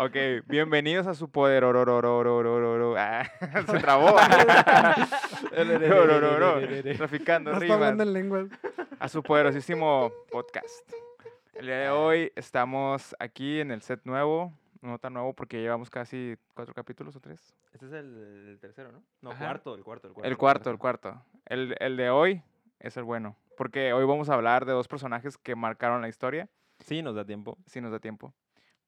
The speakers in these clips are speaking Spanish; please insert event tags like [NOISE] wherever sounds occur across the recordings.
Ok, bienvenidos a su poder. se trabó. Traficando rimas. A su poderosísimo podcast. El día de hoy estamos aquí en el set nuevo. No tan nuevo porque llevamos casi cuatro capítulos o tres. Este es el, tercero, ¿no? No, Ajá. cuarto, el cuarto, el cuarto. El cuarto, el cuarto. El, el de hoy es el bueno. Porque hoy vamos a hablar de dos personajes que marcaron la historia. Sí, nos da tiempo. si nos da tiempo.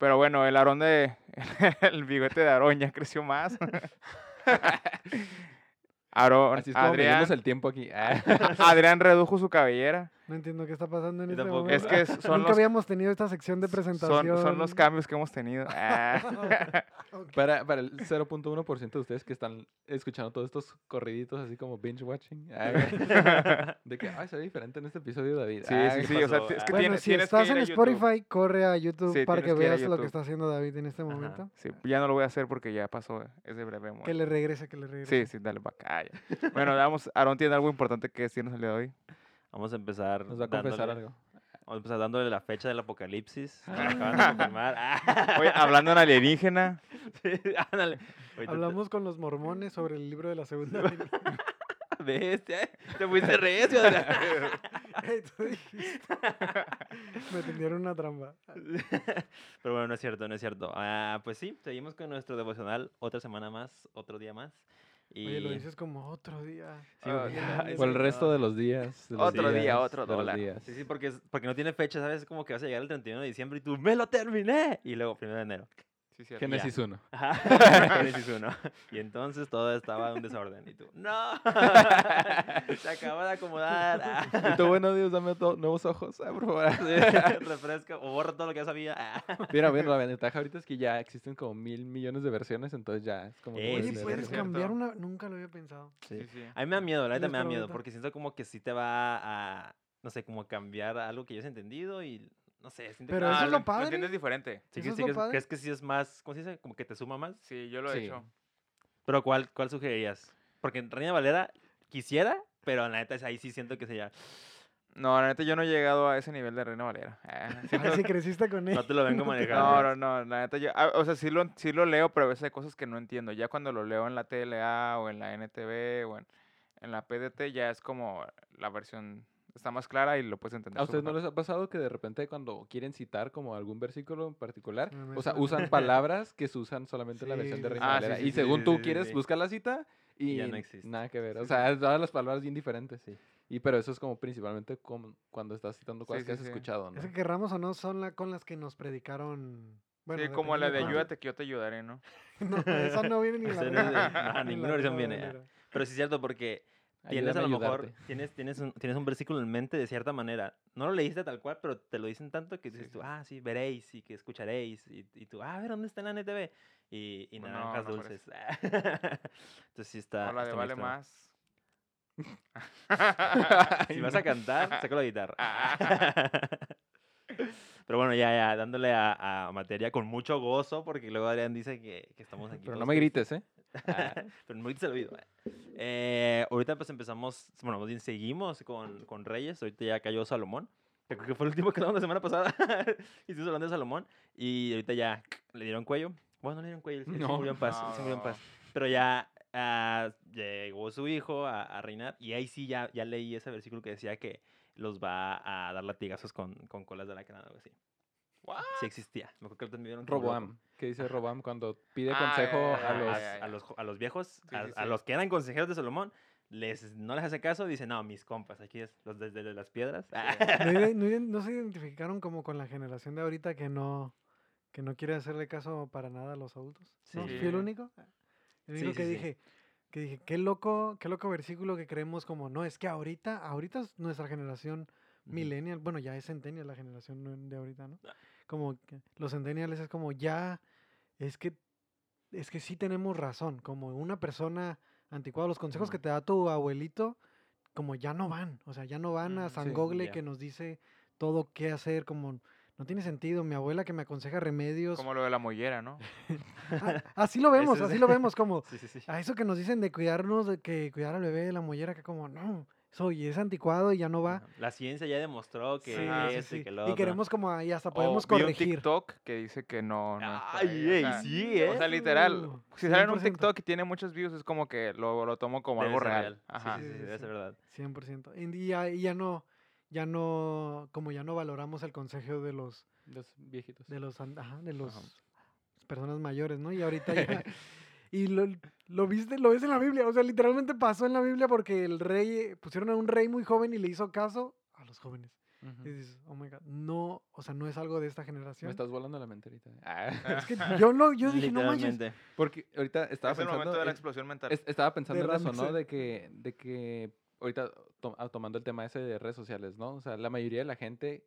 Pero bueno, el Aarón de. [LAUGHS] El bigote de Aarón ya creció más. [LAUGHS] Aarón, Así es como Adrián, medimos el tiempo aquí. [LAUGHS] Adrián redujo su cabellera. No entiendo qué está pasando en este tampoco. momento. Es que [LAUGHS] son Nunca los, habíamos tenido esta sección de presentación. son los cambios que hemos tenido. [LAUGHS] Ah. [LAUGHS] Para, para el 0.1% de ustedes que están escuchando todos estos corriditos así como binge watching. ah, de que, ay, se ve diferente en este episodio, David. Sí, Ah, sí, ¿qué sí. O sea, es que Bueno, tienes, si tienes estás que ir en. Spotify, corre a YouTube Sí, para que veas lo que está haciendo David en este Ajá. momento. Sí, ya no lo voy a hacer porque ya pasó ese breve momento. Que le regrese, que le regrese. Sí, sí, dale para acá. Bueno, vamos. Aarón tiene algo importante que decirnos el día de hoy. Vamos a empezar. Nos va a confesar dándole- algo. Vamos a empezar dándole la fecha del apocalipsis. que acaban de confirmar. [LAUGHS] Ah, Oye, hablando en alienígena. [LAUGHS] sí, ándale. Te- Hablamos con los mormones sobre el libro de la segunda. [LAUGHS] Bestia, eh. Te fuiste recio. Me tendieron una trampa. Pero bueno, no es cierto, no es cierto. Ah, pues sí, seguimos con nuestro devocional. Otra semana más, otro día más. Y... Oye, lo dices como otro día. Sí, ya, Por el resto no. de los días. de los Otro día, días, otro de los dólar. días. Sí, sí, porque, es- porque no tiene fecha, ¿sabes? Es como que vas a llegar el 31 de diciembre y tú, ¡me lo terminé! Y luego, primero de enero. Sí, cierto. Génesis 1. [LAUGHS] Ajá. Génesis 1. Y entonces todo estaba en un desorden. Y tú, ¡no! [LAUGHS] Se acaba de acomodar. Ah, [LAUGHS] Y tú, bueno, Dios, dame nuevos ojos, ah, por favor. Refresca o borra todo lo que ya sabía. Ah. Mira, mira, la ventaja ahorita es que ya existen como mil millones de versiones, entonces ya es como... Eh, puedes sí, sí, cambiar una. Nunca lo había pensado. Sí, sí. A mí me da miedo, la neta ¿Tienes me da miedo, porque siento como que sí te va a, no sé, como cambiar algo que yo he entendido y, no sé, siento Pero que... eso Ah, es lo, lo padre. entiendes diferente. Sí, eso que, es sí lo padre. ¿crees que sí es más, ¿cómo se dice? Como que te suma más. Sí, yo lo he Sí. hecho. Pero ¿cuál, cuál sugerirías? Porque en Reina Valera quisiera, pero la neta es ahí sí siento que sería... No, la neta yo no he llegado a ese nivel de Reina Valera. Ah, [LAUGHS] siento- Ah, si creciste con él. No te lo vengo manejando. [LAUGHS] No, no, no, la neta yo, ah, o sea, sí lo, sí lo leo, pero a veces hay cosas que no entiendo. Ya cuando lo leo en la TLA o en la NTV o en, en la PDT ya es como la versión está más clara y lo puedes entender. ¿A ustedes no les ha pasado que de repente cuando quieren citar como algún versículo en particular, o sea, usan palabras que se usan solamente en la versión de Reina. Ah, Valera, sí, sí, y sí, según sí, tú sí, quieres sí. buscar la cita y ya no existe. nada que ver, o sea, todas las palabras bien diferentes. Sí. Y pero eso es como principalmente como cuando estás citando cosas Sí, que has sí. escuchado, ¿no? Es que querramos o no, son la, con las que nos predicaron. Bueno, sí, como la de ayúdate que yo te ayudaré, ¿no? [LAUGHS] No, esa no viene ni la no [LAUGHS] ninguna versión viene. Pero sí es cierto porque tienes a lo mejor, tienes, tienes, un, tienes un versículo en mente de cierta manera. No lo leíste tal cual, pero te lo dicen tanto que Sí, dices tú, ah, sí, veréis y que escucharéis. Y, y tú, ah, a ver, ¿dónde está la NTV? Y, y Pues no, naranjas no dulces. [LAUGHS] Entonces sí está. o la de vale extraño. más. [LAUGHS] Si vas a cantar, [LAUGHS] saca la guitarra. Pero bueno, ya, ya, dándole a, a materia con mucho gozo, porque luego Adrián dice que, que estamos aquí. Pero no me grites, ¿eh? Ah, [LAUGHS] Pero no grites al oído. eh. Ahorita pues empezamos, bueno, más bien seguimos con, con Reyes. Ahorita ya cayó Salomón. que fue el último [LAUGHS] que hablamos la semana pasada. [LAUGHS] y estuvimos hablando de Salomón. Y ahorita ya le dieron cuello. Bueno, no le dieron cuello, él se No. murió en paz. él se murió en No. paz. Pero ya ah, llegó su hijo a, a reinar. Y ahí sí ya, ya leí ese versículo que decía que los va a dar latigazos con, con colas de alacrán o algo así. What? Sí existía. Me acuerdo que también vieron. Roboam. ¿Qué dice Roboam cuando pide Ah, consejo a los... a, los, a los viejos, Sí, a, sí, a sí. los que eran consejeros de Salomón, les, no les hace caso, dice, no, mis compas, aquí es, los desde las piedras. [LAUGHS] ¿No, se identificaron como con la generación de ahorita que no, que no quiere hacerle caso para nada a los adultos? ¿No? ¿Fui el Sí. único? El Sí, único que sí, sí. dije, que dije, qué loco, qué loco versículo que creemos como, no, es que ahorita, ahorita es nuestra generación millennial, bueno, ya es centennial la generación de ahorita, ¿no? Como los centennials es como ya, es que, es que sí tenemos razón, como una persona anticuada, los consejos que te da tu abuelito, como ya no van, o sea, ya no van a San sí, Gogle ya. que nos dice todo qué hacer, como no tiene sentido, mi abuela que me aconseja remedios, Como lo de la mollera, ¿no? Ah, así lo vemos, así lo vemos, como [LAUGHS] Sí, sí, sí. a eso que nos dicen de cuidarnos, de que cuidar al bebé de la mollera, que como, no, soy, es anticuado y ya no va. La ciencia ya demostró que Sí, Ah, sí, que lo Y queremos como ahí hasta podemos vi un corregir. TikTok que dice que no. no es Ay, ahí, o ey, sea, sí, ¿eh? O sea, literal, si sale en un 100%. TikTok y tiene muchos views, es como que lo, lo tomo como Debe algo ser real. Ajá. Sí, sí, Sí, sí, debe sí. ser verdad. 100%. Y ya, y ya no, ya no, como ya no valoramos el consejo de los, Los viejitos. de los, ajá, de los Ajá. personas mayores, ¿no? Y ahorita [LAUGHS] ya, y lo, lo viste, lo ves en la Biblia, o sea, literalmente pasó en la Biblia porque el rey, pusieron a un rey muy joven y le hizo caso a los jóvenes. Ujú. Y dices, oh my god, no, o sea, no es algo de esta Me generación. estás volando la mente ahorita. Ah. [LAUGHS] Es que yo, lo, yo dije, no manches. Porque ahorita estaba es el pensando... momento de la en- explosión mental. es- estaba pensando en eso. ¿no? De que, de que ahorita to- ah, tomando el tema ese de redes sociales, ¿no? O sea, la mayoría de la gente,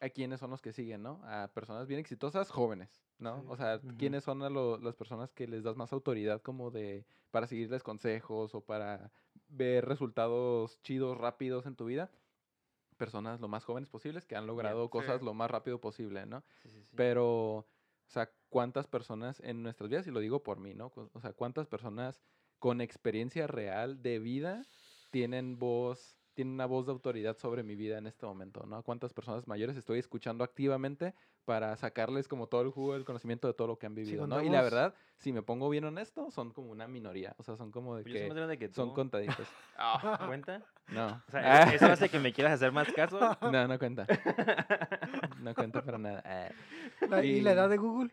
¿a quiénes son los que siguen, no? A personas bien exitosas, jóvenes, ¿no? Sí. O sea. ¿quiénes son a lo- las personas que les das más autoridad como de, para seguirles consejos o para ver resultados chidos, rápidos en tu vida? Personas lo más jóvenes posibles que han logrado cosas sí. lo más rápido posible, ¿no? Sí, sí, sí. Pero, o sea, ¿cuántas personas en nuestras vidas, y lo digo por mí, ¿no? O sea, ¿cuántas personas con experiencia real de vida tienen voz, tienen una voz de autoridad sobre mi vida en este momento, ¿no? ¿Cuántas personas mayores estoy escuchando activamente para sacarles como todo el jugo del conocimiento de todo lo que han vivido, ¿no? Y la verdad, si me pongo bien honesto, son como una minoría, o sea, son como de Pues que grande que tú. son contaditos. [LAUGHS] Ah, ¿Cuenta? No. O sea, ¿eso hace que me quieras hacer más caso? No, no cuenta. No cuenta para nada. Ah, La- ¿Y la Y- edad de Google?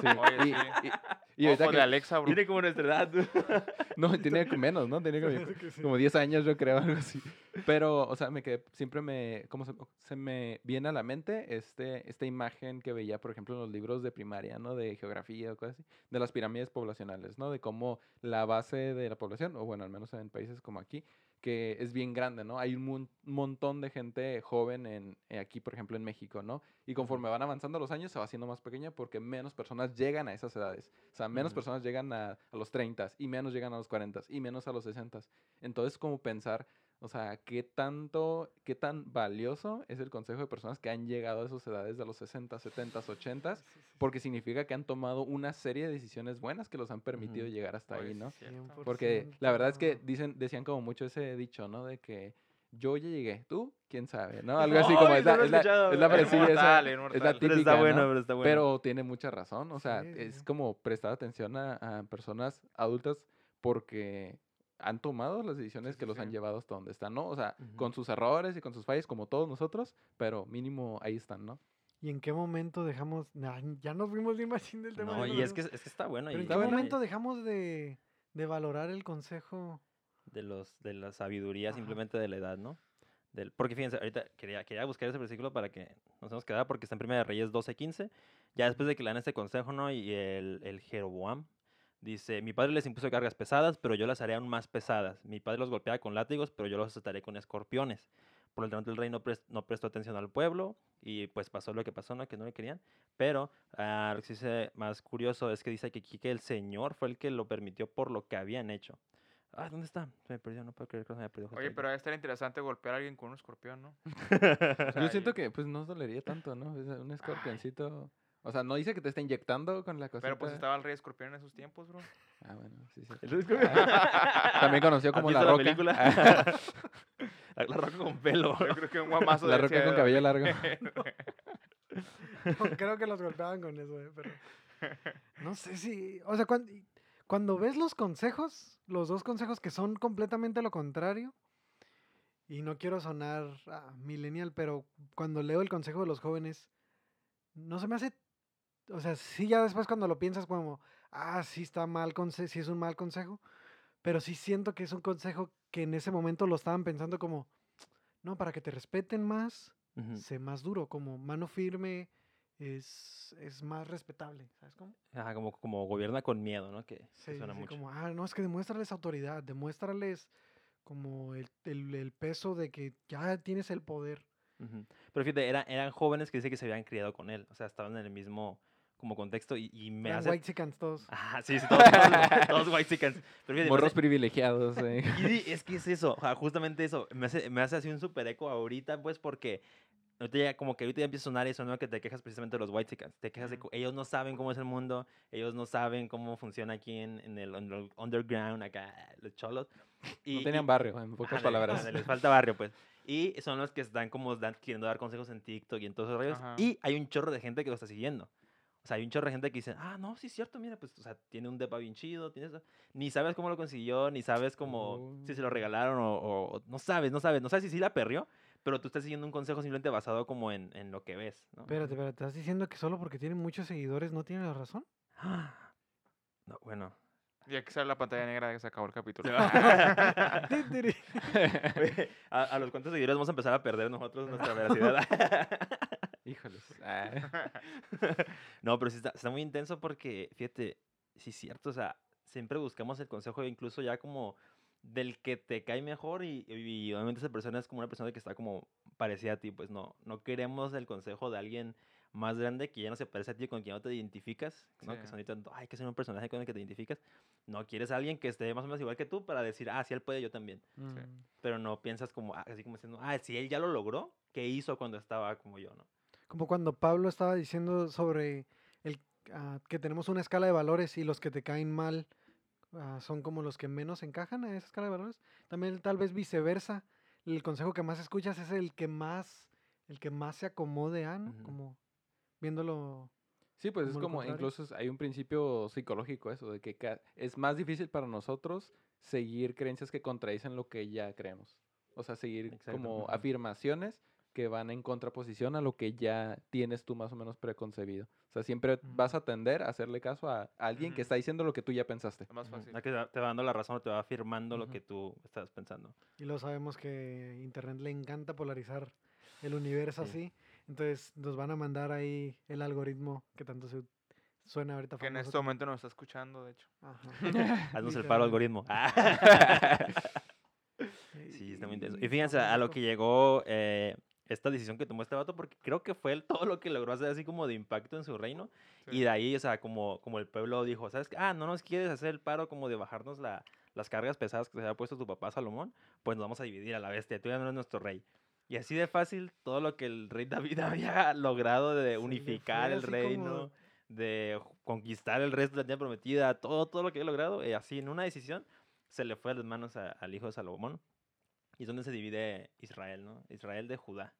Sí. [LAUGHS] Oye, Y- sí. y- y ahorita Ojo que- de Alexa, bro. Tiene como nuestra edad. tú. [LAUGHS] No, tenía que menos, ¿no? Tenía como, [LAUGHS] como 10 años, yo creo, algo así. Pero, o sea, me quedé, siempre me, como se, se me viene a la mente este, esta imagen que veía, por ejemplo, en los libros de primaria, ¿no? De geografía o cosas así, de las pirámides poblacionales, ¿no? De cómo la base de la población, o bueno, al menos en países como aquí, que es bien grande, ¿no? Hay un mon- montón de gente joven en, eh, aquí, por ejemplo, en México, ¿no? Y conforme van avanzando los años, se va haciendo más pequeña porque menos personas llegan a esas edades. O sea, menos personas llegan a, a los 30 y menos llegan a los 40 y menos a los 60. Entonces, como pensar, o sea, qué tanto, qué tan valioso es el consejo de personas que han llegado a esas edades de los 60, 70, 80, Sí, sí, sí. porque significa que han tomado una serie de decisiones buenas que los han permitido llegar hasta ahí, sí ¿no? Porque la verdad es que 100%. dicen, decían como mucho ese dicho, ¿no? De que yo ya llegué, tú, quién sabe, ¿no? Algo [LAUGHS] así como es no la, es la, es la es la inmortal. Pero típica, está bueno, ¿no? pero está bueno. Pero tiene mucha razón, o sea, sí, es sí. como prestar atención a, a personas adultas porque han tomado las decisiones Sí, que sí, los han llevado hasta donde están, ¿no? O sea, con sus errores y con sus fallas como todos nosotros, pero mínimo ahí están, ¿no? ¿Y en qué momento dejamos? Nah, ya nos fuimos bien machín del tema. No, y es que, es que está bueno. Pero ¿en qué bueno. momento dejamos de, de valorar el consejo? de, los, de la sabiduría Ajá. simplemente de la edad, ¿no? Del, porque fíjense, ahorita quería, quería buscar ese versículo para que nos nos quedara porque está en 1 de Reyes 12:15. Ya después de que le dan este consejo, ¿no? Y el, el Jeroboam dice, mi padre les impuso cargas pesadas, pero yo las haré aún más pesadas. Mi padre los golpeaba con látigos, pero yo los azotaré con escorpiones. Por lo tanto, el rey no, pres- no prestó atención al pueblo y pues pasó lo que pasó, ¿no? Que no le querían. Pero ah, lo que sí dice más curioso es que dice que el Señor fue el que lo permitió por lo que habían hecho. Ah, ¿dónde está? Se me perdió, no puedo creer que se me perdió. Oye, pero estaría interesante golpear a alguien con un escorpión, ¿no? [LAUGHS] Yo sea, siento y- que pues no dolería tanto, ¿no? O un escorpioncito... O sea, no dice que te está inyectando con la cosita. Pero pues estaba el rey escorpión en esos tiempos, bro. Ah, bueno, sí, sí. El escorpión. [LAUGHS] También conocido ¿Has como La la Roca. película? [LAUGHS] la, la roca con pelo. Yo creo que un guamazo La de Roca con cabello largo. [LAUGHS] No, creo que los golpeaban con eso, eh, pero no sé si, o sea, cuando, cuando ves los consejos, los dos consejos que son completamente lo contrario, y no quiero sonar ah, millennial, pero cuando leo el consejo de los jóvenes, no se me hace, o sea, sí ya después cuando lo piensas como, ah, sí está mal, sí es un mal consejo, pero sí siento que es un consejo que en ese momento lo estaban pensando como, no, para que te respeten más, Ujú. sé más duro, como mano firme es, es más respetable, ¿sabes cómo? Ajá, como, como gobierna con miedo, ¿no? Que, Sí, suena sí, mucho. como, ah, no, es que demuéstrales autoridad, demuéstrales como el, el- el peso de que ya tienes el poder. Pero fíjate, era- eran jóvenes que dice que se habían criado con él. O sea, estaban en el mismo como contexto y, y me Eran hace... white chickens todos. Ajá, sí, sí, todos, todos, todos white chickens. Pero Morros hace- privilegiados, eh. [LAUGHS] Y es que es eso, o sea, justamente eso. Me hace, me hace así un super eco ahorita, pues, porque ahorita ya, como que ahorita ya empieza a sonar eso, ¿no? Que te quejas precisamente de los white chickens. Te quejas de ellos no saben cómo es el mundo, ellos no saben cómo funciona aquí en, en el, under- underground, acá, los cholos. Y, no tenían y- barrio, en pocas palabras. les falta barrio, pues. Y son los que están como dan- queriendo dar consejos en TikTok y en todos esos rollos. Ajá. Y hay un chorro de gente que lo está siguiendo. Sea, hay un chorro de gente que dice, ah, no, sí es cierto, mira, pues, o sea, tiene un depa bien chido, tiene eso. Ni sabes cómo lo consiguió, ni sabes cómo, si se lo Oh. regalaron o, o- o no sabes, no sabes, no sabes si sí la perrió, pero tú estás siguiendo un consejo simplemente basado como en, en lo que ves, ¿no? Espérate, espérate, ¿estás diciendo que solo porque tiene muchos seguidores no tiene la razón? No, bueno. Y aquí sale la pantalla negra de que se acabó el capítulo. [LAUGHS] [LAUGHS] A, a los cuantos seguidores vamos a empezar a perder nosotros nuestra veracidad. [LAUGHS] Híjoles. ah, [LAUGHS] no, pero sí está, está muy intenso porque, fíjate, sí es cierto, o sea, siempre buscamos el consejo incluso ya como del que te cae mejor y, y obviamente esa persona es como una persona que está como parecida a ti, pues no, no queremos el consejo de alguien más grande que ya no se parece a ti, con quien no te identificas, ¿no? Que son ahorita, ay, que ser un personaje con el que te identificas. No, quieres a alguien que esté más o menos igual que tú para decir, ah, si él puede, yo también. Pero no piensas como, ah, así como diciendo, ah, si él ya lo logró, ¿qué hizo cuando estaba como yo, no? Como cuando Pablo estaba diciendo sobre el, ah, que tenemos una escala de valores y los que te caen mal ah, son como los que menos encajan a esa escala de valores. También tal vez viceversa. El consejo que más escuchas es el que más, el que más se acomode a, ¿no? Ujú. Como viéndolo. Sí, pues es Como lo como, incluso es- hay un principio psicológico eso, de que es más difícil para nosotros seguir creencias que contradicen lo que ya creemos. O sea, seguir como afirmaciones que van en contraposición a lo que ya tienes tú más o menos preconcebido. O sea, siempre vas a tender a hacerle caso a alguien que está diciendo lo que tú ya pensaste. Es más fácil. no que te va- dando la razón o te va afirmando lo que tú estás pensando. Y lo sabemos que Internet le encanta polarizar el universo Sí. así. Entonces nos van a mandar ahí el algoritmo que tanto se suena ahorita Que en este momento nos está escuchando, de hecho. Ajá. [LAUGHS] Haznos el paro algoritmo. [LAUGHS] sí, está muy intenso. Y fíjense a lo que llegó eh, esta decisión que tomó este vato, porque creo que fue el- todo lo que logró hacer así como de impacto en su reino. Y de ahí, o sea, como, como el pueblo dijo, ¿sabes qué? Ah, no nos quieres hacer el paro como de bajarnos la, las cargas pesadas que se había puesto tu papá Salomón, pues nos vamos a dividir a la bestia, tú ya no eres nuestro rey. Y así de fácil, todo lo que el rey [LAUGHS] David había logrado de unificar el como- reino, de conquistar el resto de la tierra prometida, todo, todo lo que había logrado, eh, así en una decisión, se le fue a las manos a- al hijo de Salomón. Y es donde se divide Israel, ¿no? Israel de Judá.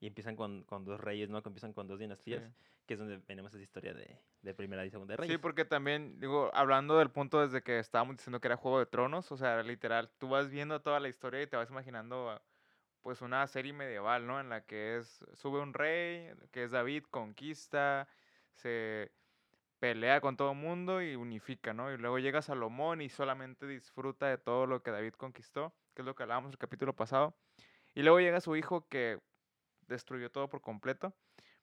Y empiezan con, con dos reyes, ¿no? Que empiezan con dos dinastías, sí. que es donde tenemos esa historia de, de primera y segunda reyes. Sí, porque también, digo, hablando del punto desde que estábamos diciendo que era Juego de Tronos, o sea, literal, tú vas viendo toda la historia y te vas imaginando, ah, pues, una serie medieval, ¿no? En la que es, sube un rey, que es David, conquista, se pelea con todo el mundo y unifica, ¿no? Y luego llega Salomón y solamente disfruta de todo lo que David conquistó, que es lo que hablábamos el capítulo pasado. Y luego llega su hijo que destruyó todo por completo.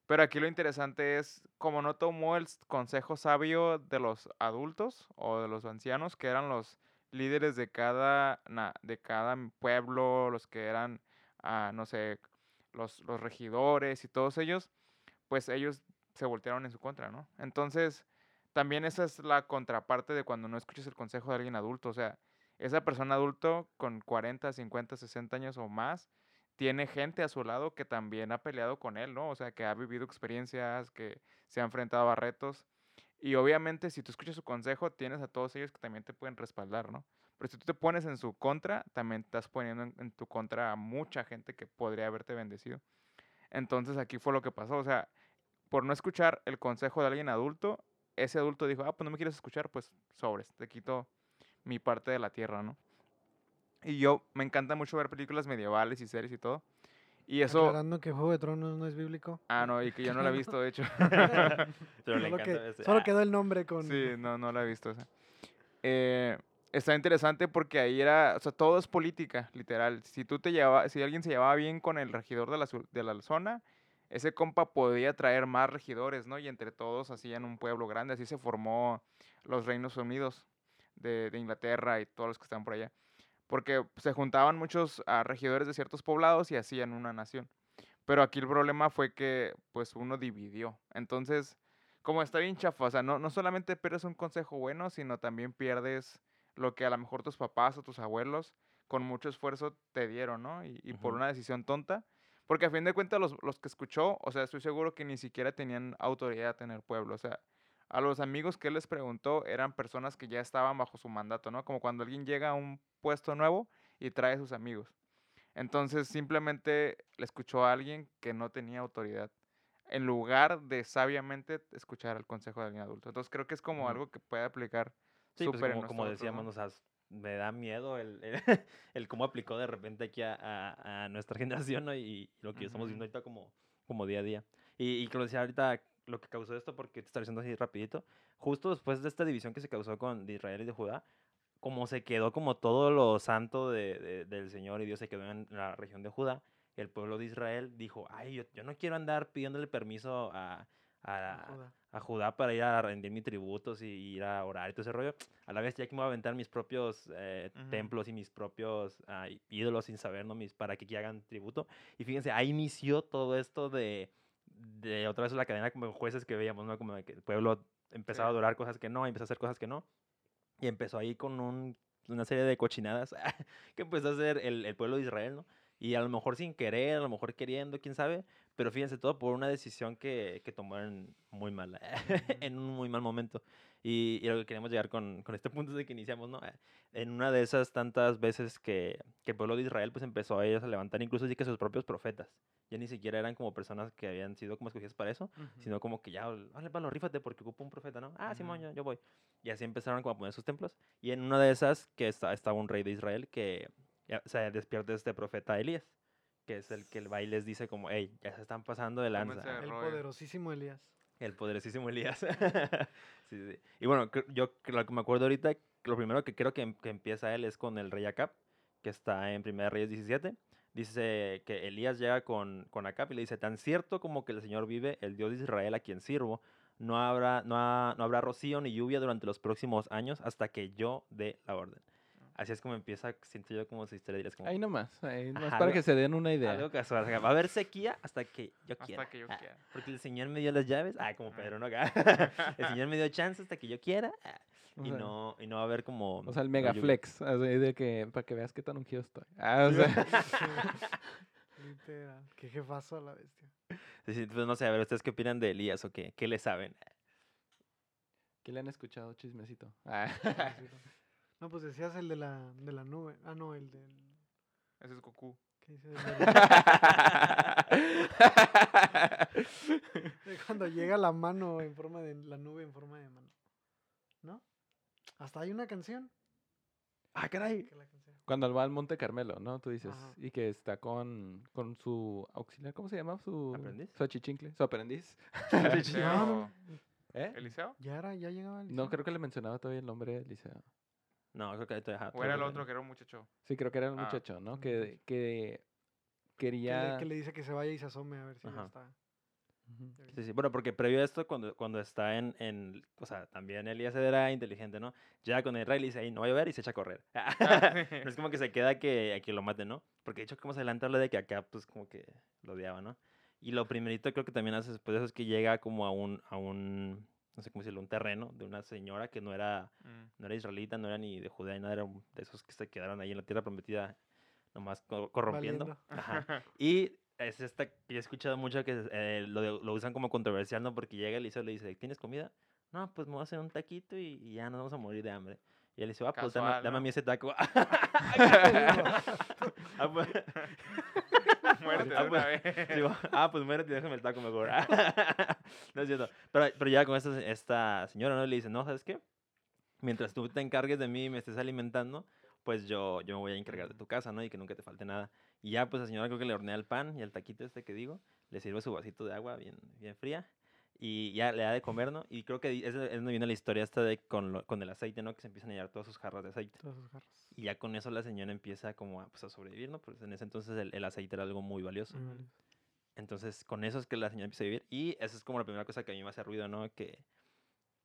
Pero aquí lo interesante es, como no tomó el consejo sabio de los adultos o de los ancianos, que eran los líderes de cada, na- de cada pueblo, los que eran, ah, no sé, los, los regidores y todos ellos, pues ellos se voltearon en su contra, ¿no? Entonces, también esa es la contraparte de cuando no escuchas el consejo de alguien adulto. O sea, esa persona adulto con 40, 50, 60 años o más, tiene gente a su lado que también ha peleado con él, ¿no? O sea, que ha vivido experiencias, que se ha enfrentado a retos. Y obviamente, si tú escuchas su consejo, tienes a todos ellos que también te pueden respaldar, ¿no? Pero si tú te pones en su contra, también estás poniendo en, tu contra a mucha gente que podría haberte bendecido. Entonces aquí fue lo que pasó. O sea, por no escuchar el consejo de alguien adulto, ese adulto dijo, ah, pues no me quieres escuchar, pues sobres, te quito mi parte de la tierra, ¿no? Y yo me encanta mucho ver películas medievales y series y todo. Y eso... Aclarando que Juego de Tronos no es bíblico. Ah, no, y que yo no la he visto, de hecho. [LAUGHS] Pero Solo, [LAUGHS] que- ese- solo quedó el nombre con... Sí, no, no la he visto esa. Eh, está interesante porque ahí era, o sea, todo es política, literal. Si tú te llevaba, si alguien se llevaba bien con el regidor de la, de la zona, ese compa podía traer más regidores, ¿no? Y entre todos hacían un pueblo grande. Así se formó los Reinos Unidos de, de Inglaterra y todos los que están por allá. Porque se juntaban muchos ah, regidores de ciertos poblados y hacían una nación. Pero aquí el problema fue que, pues, uno dividió. Entonces, como está bien chafa, o sea, no, no solamente pierdes un consejo bueno, sino también pierdes lo que a lo mejor tus papás o tus abuelos con mucho esfuerzo te dieron, ¿no? Y, y por una decisión tonta. Porque a fin de cuentas los, los que escuchó, o sea, estoy seguro que ni siquiera tenían autoridad en el pueblo. O sea, a los amigos que él les preguntó eran personas que ya estaban bajo su mandato, ¿no? Como cuando alguien llega a un puesto nuevo y trae a sus amigos. Entonces simplemente le escuchó a alguien que no tenía autoridad, en lugar de sabiamente escuchar el consejo de alguien adulto. Entonces creo que es como algo que puede aplicar Sí, pues como, como decíamos, ¿no? o sea, me da miedo el, el, [LAUGHS] el cómo aplicó de repente aquí a, a- a nuestra [LAUGHS] generación ¿no? y, lo que estamos viendo ahorita como, como día a día. Y, y que lo decía ahorita, lo que causó esto, porque te está diciendo así rapidito, justo después de esta división que se causó con de Israel y de Judá, como se quedó como todo lo santo de- de- del Señor y Dios se quedó en la región de Judá, el pueblo de Israel dijo, ay, yo, yo no quiero andar pidiéndole permiso a, a, Joda. a Judá para ir a rendir mis tributos y ir a orar y todo ese rollo. A la vez ya que me voy a aventar mis propios eh, Ujú. templos y mis propios ídolos sin saber, ¿no? Mis, para que aquí hagan tributo. Y fíjense, ahí inició todo esto de, de otra vez la cadena como jueces que veíamos, ¿no? Como que el pueblo empezaba a adorar cosas que no, empezó a hacer cosas que no. Y empezó ahí con un- una serie de cochinadas [LAUGHS] que empezó a hacer el, el pueblo de Israel, ¿no? Y a lo mejor sin querer, a lo mejor queriendo, quién sabe. Pero fíjense, todo por una decisión que, que tomaron muy mal, [LAUGHS] en un muy mal momento. Y, y lo que queremos llegar con, con este punto de que iniciamos, ¿no? Eh, En una de esas tantas veces que, que el pueblo de Israel pues empezó a ellos a levantar incluso sí que sus propios profetas. Ya ni siquiera eran como personas que habían sido como escogidas para eso, Ujú. sino como que ya, vale, palo, rífate porque ocupo un profeta, ¿no? Ah, Simón, Ujú. yo, yo voy. Y así empezaron como a poner sus templos. Y en una de esas que está, estaba un rey de Israel que se despierta este profeta Elías, que es el que va y les dice como, hey, ya se están pasando de lanza. El poderosísimo Elías. El poderosísimo Elías. [LAUGHS] sí, sí. Y bueno, yo lo que me acuerdo ahorita, lo primero que creo que, em- que empieza él es con el rey Acab, que está en 1 Reyes 17. Dice que Elías llega con, con Acab y le dice, tan cierto como que el Señor vive, el Dios de Israel a quien sirvo, no habrá, no, ha- no habrá rocío ni lluvia durante los próximos años hasta que yo dé la orden. Así es como empieza, siento yo como su historia, dirías como... Ahí nomás, ahí nomás Ajá, para algo- que se den una idea. Algo casual. o sea, Va a haber sequía hasta que yo quiera. Hasta que yo Ah, quiera. Porque el Señor me dio las llaves. Ah, como. Pedro, ¿no? Acá. [LAUGHS] el [LAUGHS] Señor me dio chance hasta que yo quiera. ah, y, sea, no, y no va a haber como. O sea, el mega flex, así de que para que veas qué tan ungido estoy. [LAUGHS] Ah, o sea, Literal. Qué jefazo a la bestia. Sí, pues no sé, a ver, ¿ustedes qué opinan de Elías o qué? ¿Qué le saben? ¿qué le han escuchado chismecito? Ah. No, pues decías el de la, de la nube. Ah, no, el del. Ese es Goku. ¿Qué dice? [LAUGHS] De cuando llega la mano en forma de. La nube en forma de mano. ¿No? Hasta hay una canción. ah, caray. que la canción. Cuando va al Monte Carmelo, ¿no? Tú dices, Ajá. y que está con, con su auxiliar, ¿cómo se llama? Su ¿Aprendiz? Su achichincle, su aprendiz. [LAUGHS] Eliseo. ¿Eh? ¿Eliseo? ya era, ya llegaba el. No, creo que le mencionaba todavía el nombre del liceo. No, creo que te deja. ¿O era el otro que era un muchacho? Sí, creo que era el Ah, muchacho, ¿no? Que, que Que le, quería... que le dice que se vaya y se asome a ver si ya está. Ya Sí, sí. Bueno, porque previo a esto, cuando, cuando está en, en. O sea, también Elías era inteligente, ¿no? Llega con el rey y le dice, ahí no va a llover y se echa a correr. [LAUGHS] No es como que se queda que, a que lo mate, ¿no? Porque de hecho, como se adelanta habla de que acá, pues, como que lo odiaba, ¿no? Y lo primerito creo que también hace después de eso es que llega como a un, a un, no sé cómo decirlo, un terreno de una señora que no era, Mm. no era israelita, no era ni de Judea, ni nada, era de esos que se quedaron ahí en la tierra prometida, nomás co- corrompiendo. Ajá. [LAUGHS] Y es esta que he escuchado mucho que eh, lo, lo usan como controversial, ¿no? Porque llega Eliseo y le dice, ¿tienes comida? No, pues me voy a hacer un taquito y, y ya nos vamos a morir de hambre. Y él dice, ah, pues dame, dame a mí ese taco. [LAUGHS] [LAUGHS] [LAUGHS] Muérete Ah, pues, una vez. [LAUGHS] digo, ah, pues muérete y déjame el taco mejor. [LAUGHS] no es cierto. Pero, pero ya con esta, esta señora, ¿no? Le dice, no, ¿sabes qué? Mientras tú te encargues de mí y me estés alimentando, pues yo, yo me voy a encargar de tu casa, ¿no? Y que nunca te falte nada. Y ya, pues la señora creo que le hornea el pan y el taquito este que digo, le sirve su vasito de agua bien, bien fría y ya le da de comer, ¿no? Y creo que es, es donde viene la historia esta de con, lo- con el aceite, ¿no? Que se empiezan a llenar todas sus jarras de aceite. Todos sus jarros. Y ya con eso la señora empieza como a, pues, a sobrevivir, ¿no? Pues en ese entonces el, el aceite era algo muy valioso. Entonces, con eso es que la señora empieza a vivir. Y esa es como la primera cosa que a mí me hace ruido, ¿no? Que,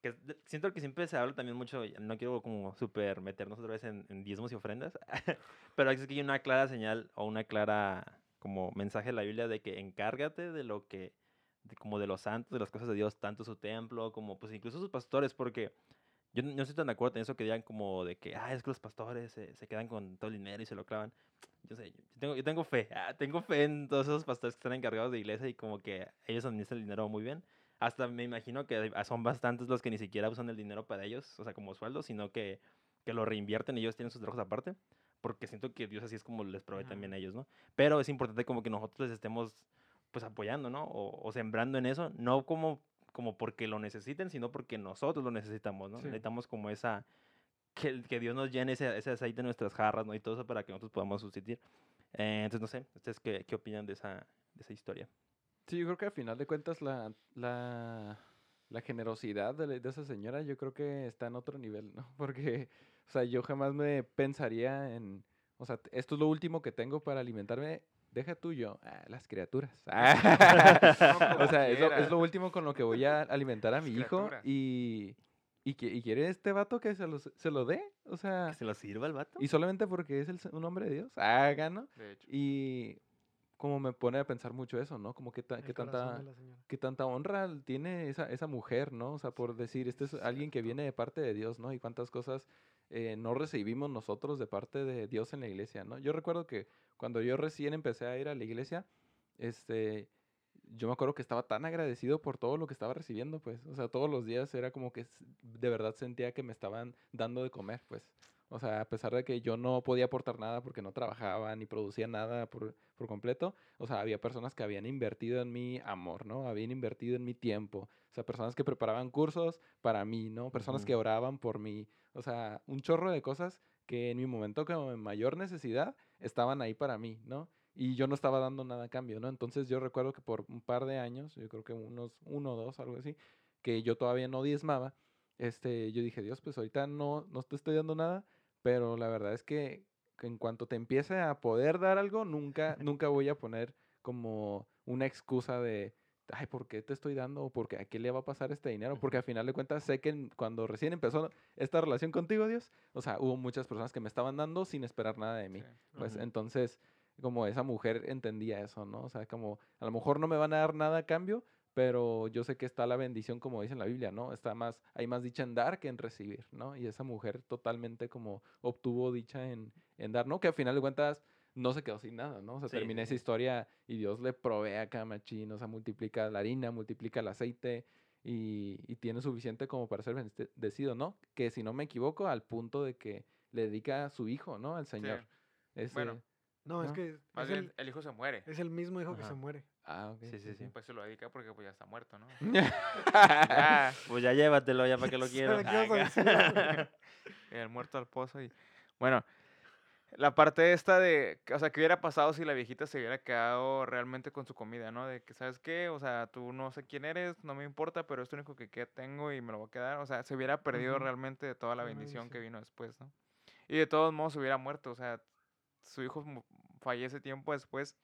que siento que siempre se habla también mucho, no quiero como súper meternos otra vez en, en diezmos y ofrendas, [LAUGHS] pero es que hay una clara señal o una clara como mensaje de la Biblia de que encárgate de lo que, de como de los santos, de las cosas de Dios, tanto su templo como pues incluso sus pastores, porque yo no estoy tan de acuerdo en eso que digan como de que, ah, es que los pastores se, se quedan con todo el dinero y se lo clavan. Yo sé, yo tengo, yo tengo fe, ah, tengo fe en todos esos pastores que están encargados de iglesia y como que ellos administran el dinero muy bien. hasta me imagino que ah, son bastantes los que ni siquiera usan el dinero para ellos, o sea, como sueldo, sino que, que lo reinvierten y ellos tienen sus trabajos aparte, porque siento que Dios así es como les provee Ajá. también a ellos, ¿no? Pero es importante como que nosotros les estemos pues apoyando, ¿no? O, o sembrando en eso, no como, como porque lo necesiten, sino porque nosotros lo necesitamos, ¿no? Sí. Necesitamos como esa, que, que Dios nos llene ese, ese aceite en nuestras jarras, ¿no? Y todo eso para que nosotros podamos subsistir. Eh, entonces, no sé, ¿ustedes qué, qué opinan de esa, de esa historia? Sí, yo creo que al final de cuentas la, la, la generosidad de, la- de esa señora yo creo que está en otro nivel, ¿no? [LAUGHS] Porque, o sea, yo jamás me pensaría en, o sea, esto es lo último que tengo para alimentarme, deja tuyo, ah, las criaturas. [LAUGHS] o sea, es lo, es lo último con lo que voy a alimentar a mi hijo y, y, que- y quiere este vato que se lo, se lo dé, o sea, ¿Que se lo sirva el vato? y solamente porque es el, un hombre de Dios, haga, ¿no? De hecho. Y como me pone a pensar mucho eso, ¿no? Como que, ta- que tanta qué tanta honra tiene esa, esa mujer, ¿no? O sea, por decir, este es alguien que viene de parte de Dios, ¿no? Y cuántas cosas eh, no recibimos nosotros de parte de Dios en la iglesia, ¿no? Yo recuerdo que cuando yo recién empecé a ir a la iglesia, este, yo me acuerdo que estaba tan agradecido por todo lo que estaba recibiendo, pues, o sea, todos los días era como que de verdad sentía que me estaban dando de comer, pues. O sea, a pesar de que yo no podía aportar nada porque no trabajaba ni producía nada por, por completo, o sea, había personas que habían invertido en mi amor, ¿no? Habían invertido en mi tiempo. O sea, personas que preparaban cursos para mí, ¿no? Personas que oraban por mí. O sea, un chorro de cosas que en mi momento como de mayor necesidad estaban ahí para mí, ¿no? Y yo no estaba dando nada a cambio, ¿no? Entonces yo recuerdo que por un par de años, yo creo que unos uno o dos, algo así, que yo todavía no diezmaba, este, yo dije, Dios, pues ahorita no, no te estoy dando nada, pero la verdad es que en cuanto te empiece a poder dar algo, nunca, [LAUGHS] nunca voy a poner como una excusa de, ay, ¿por qué te estoy dando? ¿O porque a qué le va a pasar este dinero? Porque al final de cuentas sé que cuando recién empezó esta relación contigo, Dios, o sea, hubo muchas personas que me estaban dando sin esperar nada de mí. Sí. Pues entonces, como esa mujer entendía eso, ¿no? O sea, como a lo mejor no me van a dar nada a cambio, pero yo sé que está la bendición, como dice en la Biblia, ¿no? Está más, hay más dicha en dar que en recibir, ¿no? Y esa mujer totalmente como obtuvo dicha en, en dar, ¿no? Que al final de cuentas no se quedó sin nada, ¿no? O sea, Sí, termina sí, esa sí. historia y Dios le provee a cada machín, o sea, multiplica la harina, multiplica el aceite y, y tiene suficiente como para ser bendecido, ¿no? Que si no me equivoco, al punto de que le dedica a su hijo, ¿no? Al Sí. Señor. Ese- Bueno, No, es que Más es bien, el, el hijo se muere. es el mismo hijo que se muere. Ah, ok. Sí, sí, sí. Pues se lo dedica porque pues ya está muerto, ¿no? [LAUGHS] Ah, pues ya llévatelo, ya para que lo quiero. [LAUGHS] El [LAUGHS] muerto al pozo y... Bueno, la parte esta de... O sea, ¿qué hubiera pasado si la viejita se hubiera quedado realmente con su comida, no? De que, ¿sabes qué? O sea, tú no sé quién eres, no me importa, pero es lo único que tengo y me lo voy a quedar. O sea, se hubiera perdido realmente de toda la bendición que vino después, ¿no? Y de todos modos se hubiera muerto, o sea, su hijo fallece tiempo después,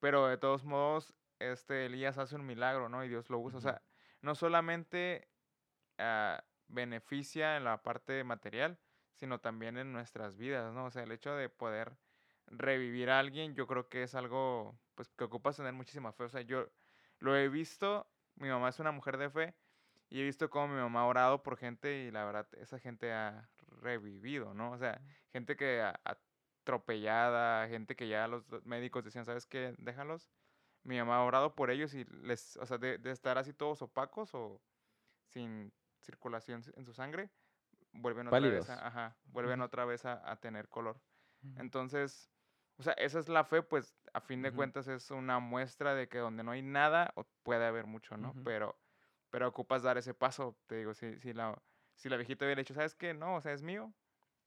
pero de todos modos, este Elías hace un milagro, ¿no? Y Dios lo usa. O Ujú. sea, no solamente ah, beneficia en la parte material, sino también en nuestras vidas, ¿no? O sea, el hecho de poder revivir a alguien, yo creo que es algo, pues, que ocupas tener muchísima fe. O sea, yo lo he visto, mi mamá es una mujer de fe, y he visto cómo mi mamá ha orado por gente y la verdad, esa gente ha revivido, ¿no? O sea, gente que a- atropellada, gente que ya los médicos decían, ¿sabes qué? Déjalos. Mi mamá ha orado por ellos y les, o sea, de, de estar así todos opacos o sin circulación en su sangre, vuelven otra vez a, ajá, vuelven otra vez a, a tener color. Entonces, o sea, esa es la fe, pues a fin de cuentas es una muestra de que donde no hay nada puede haber mucho, ¿no? Pero, pero ocupas dar ese paso, te digo, si, si, la, si la viejita hubiera dicho, ¿sabes qué? No, o sea, es mío,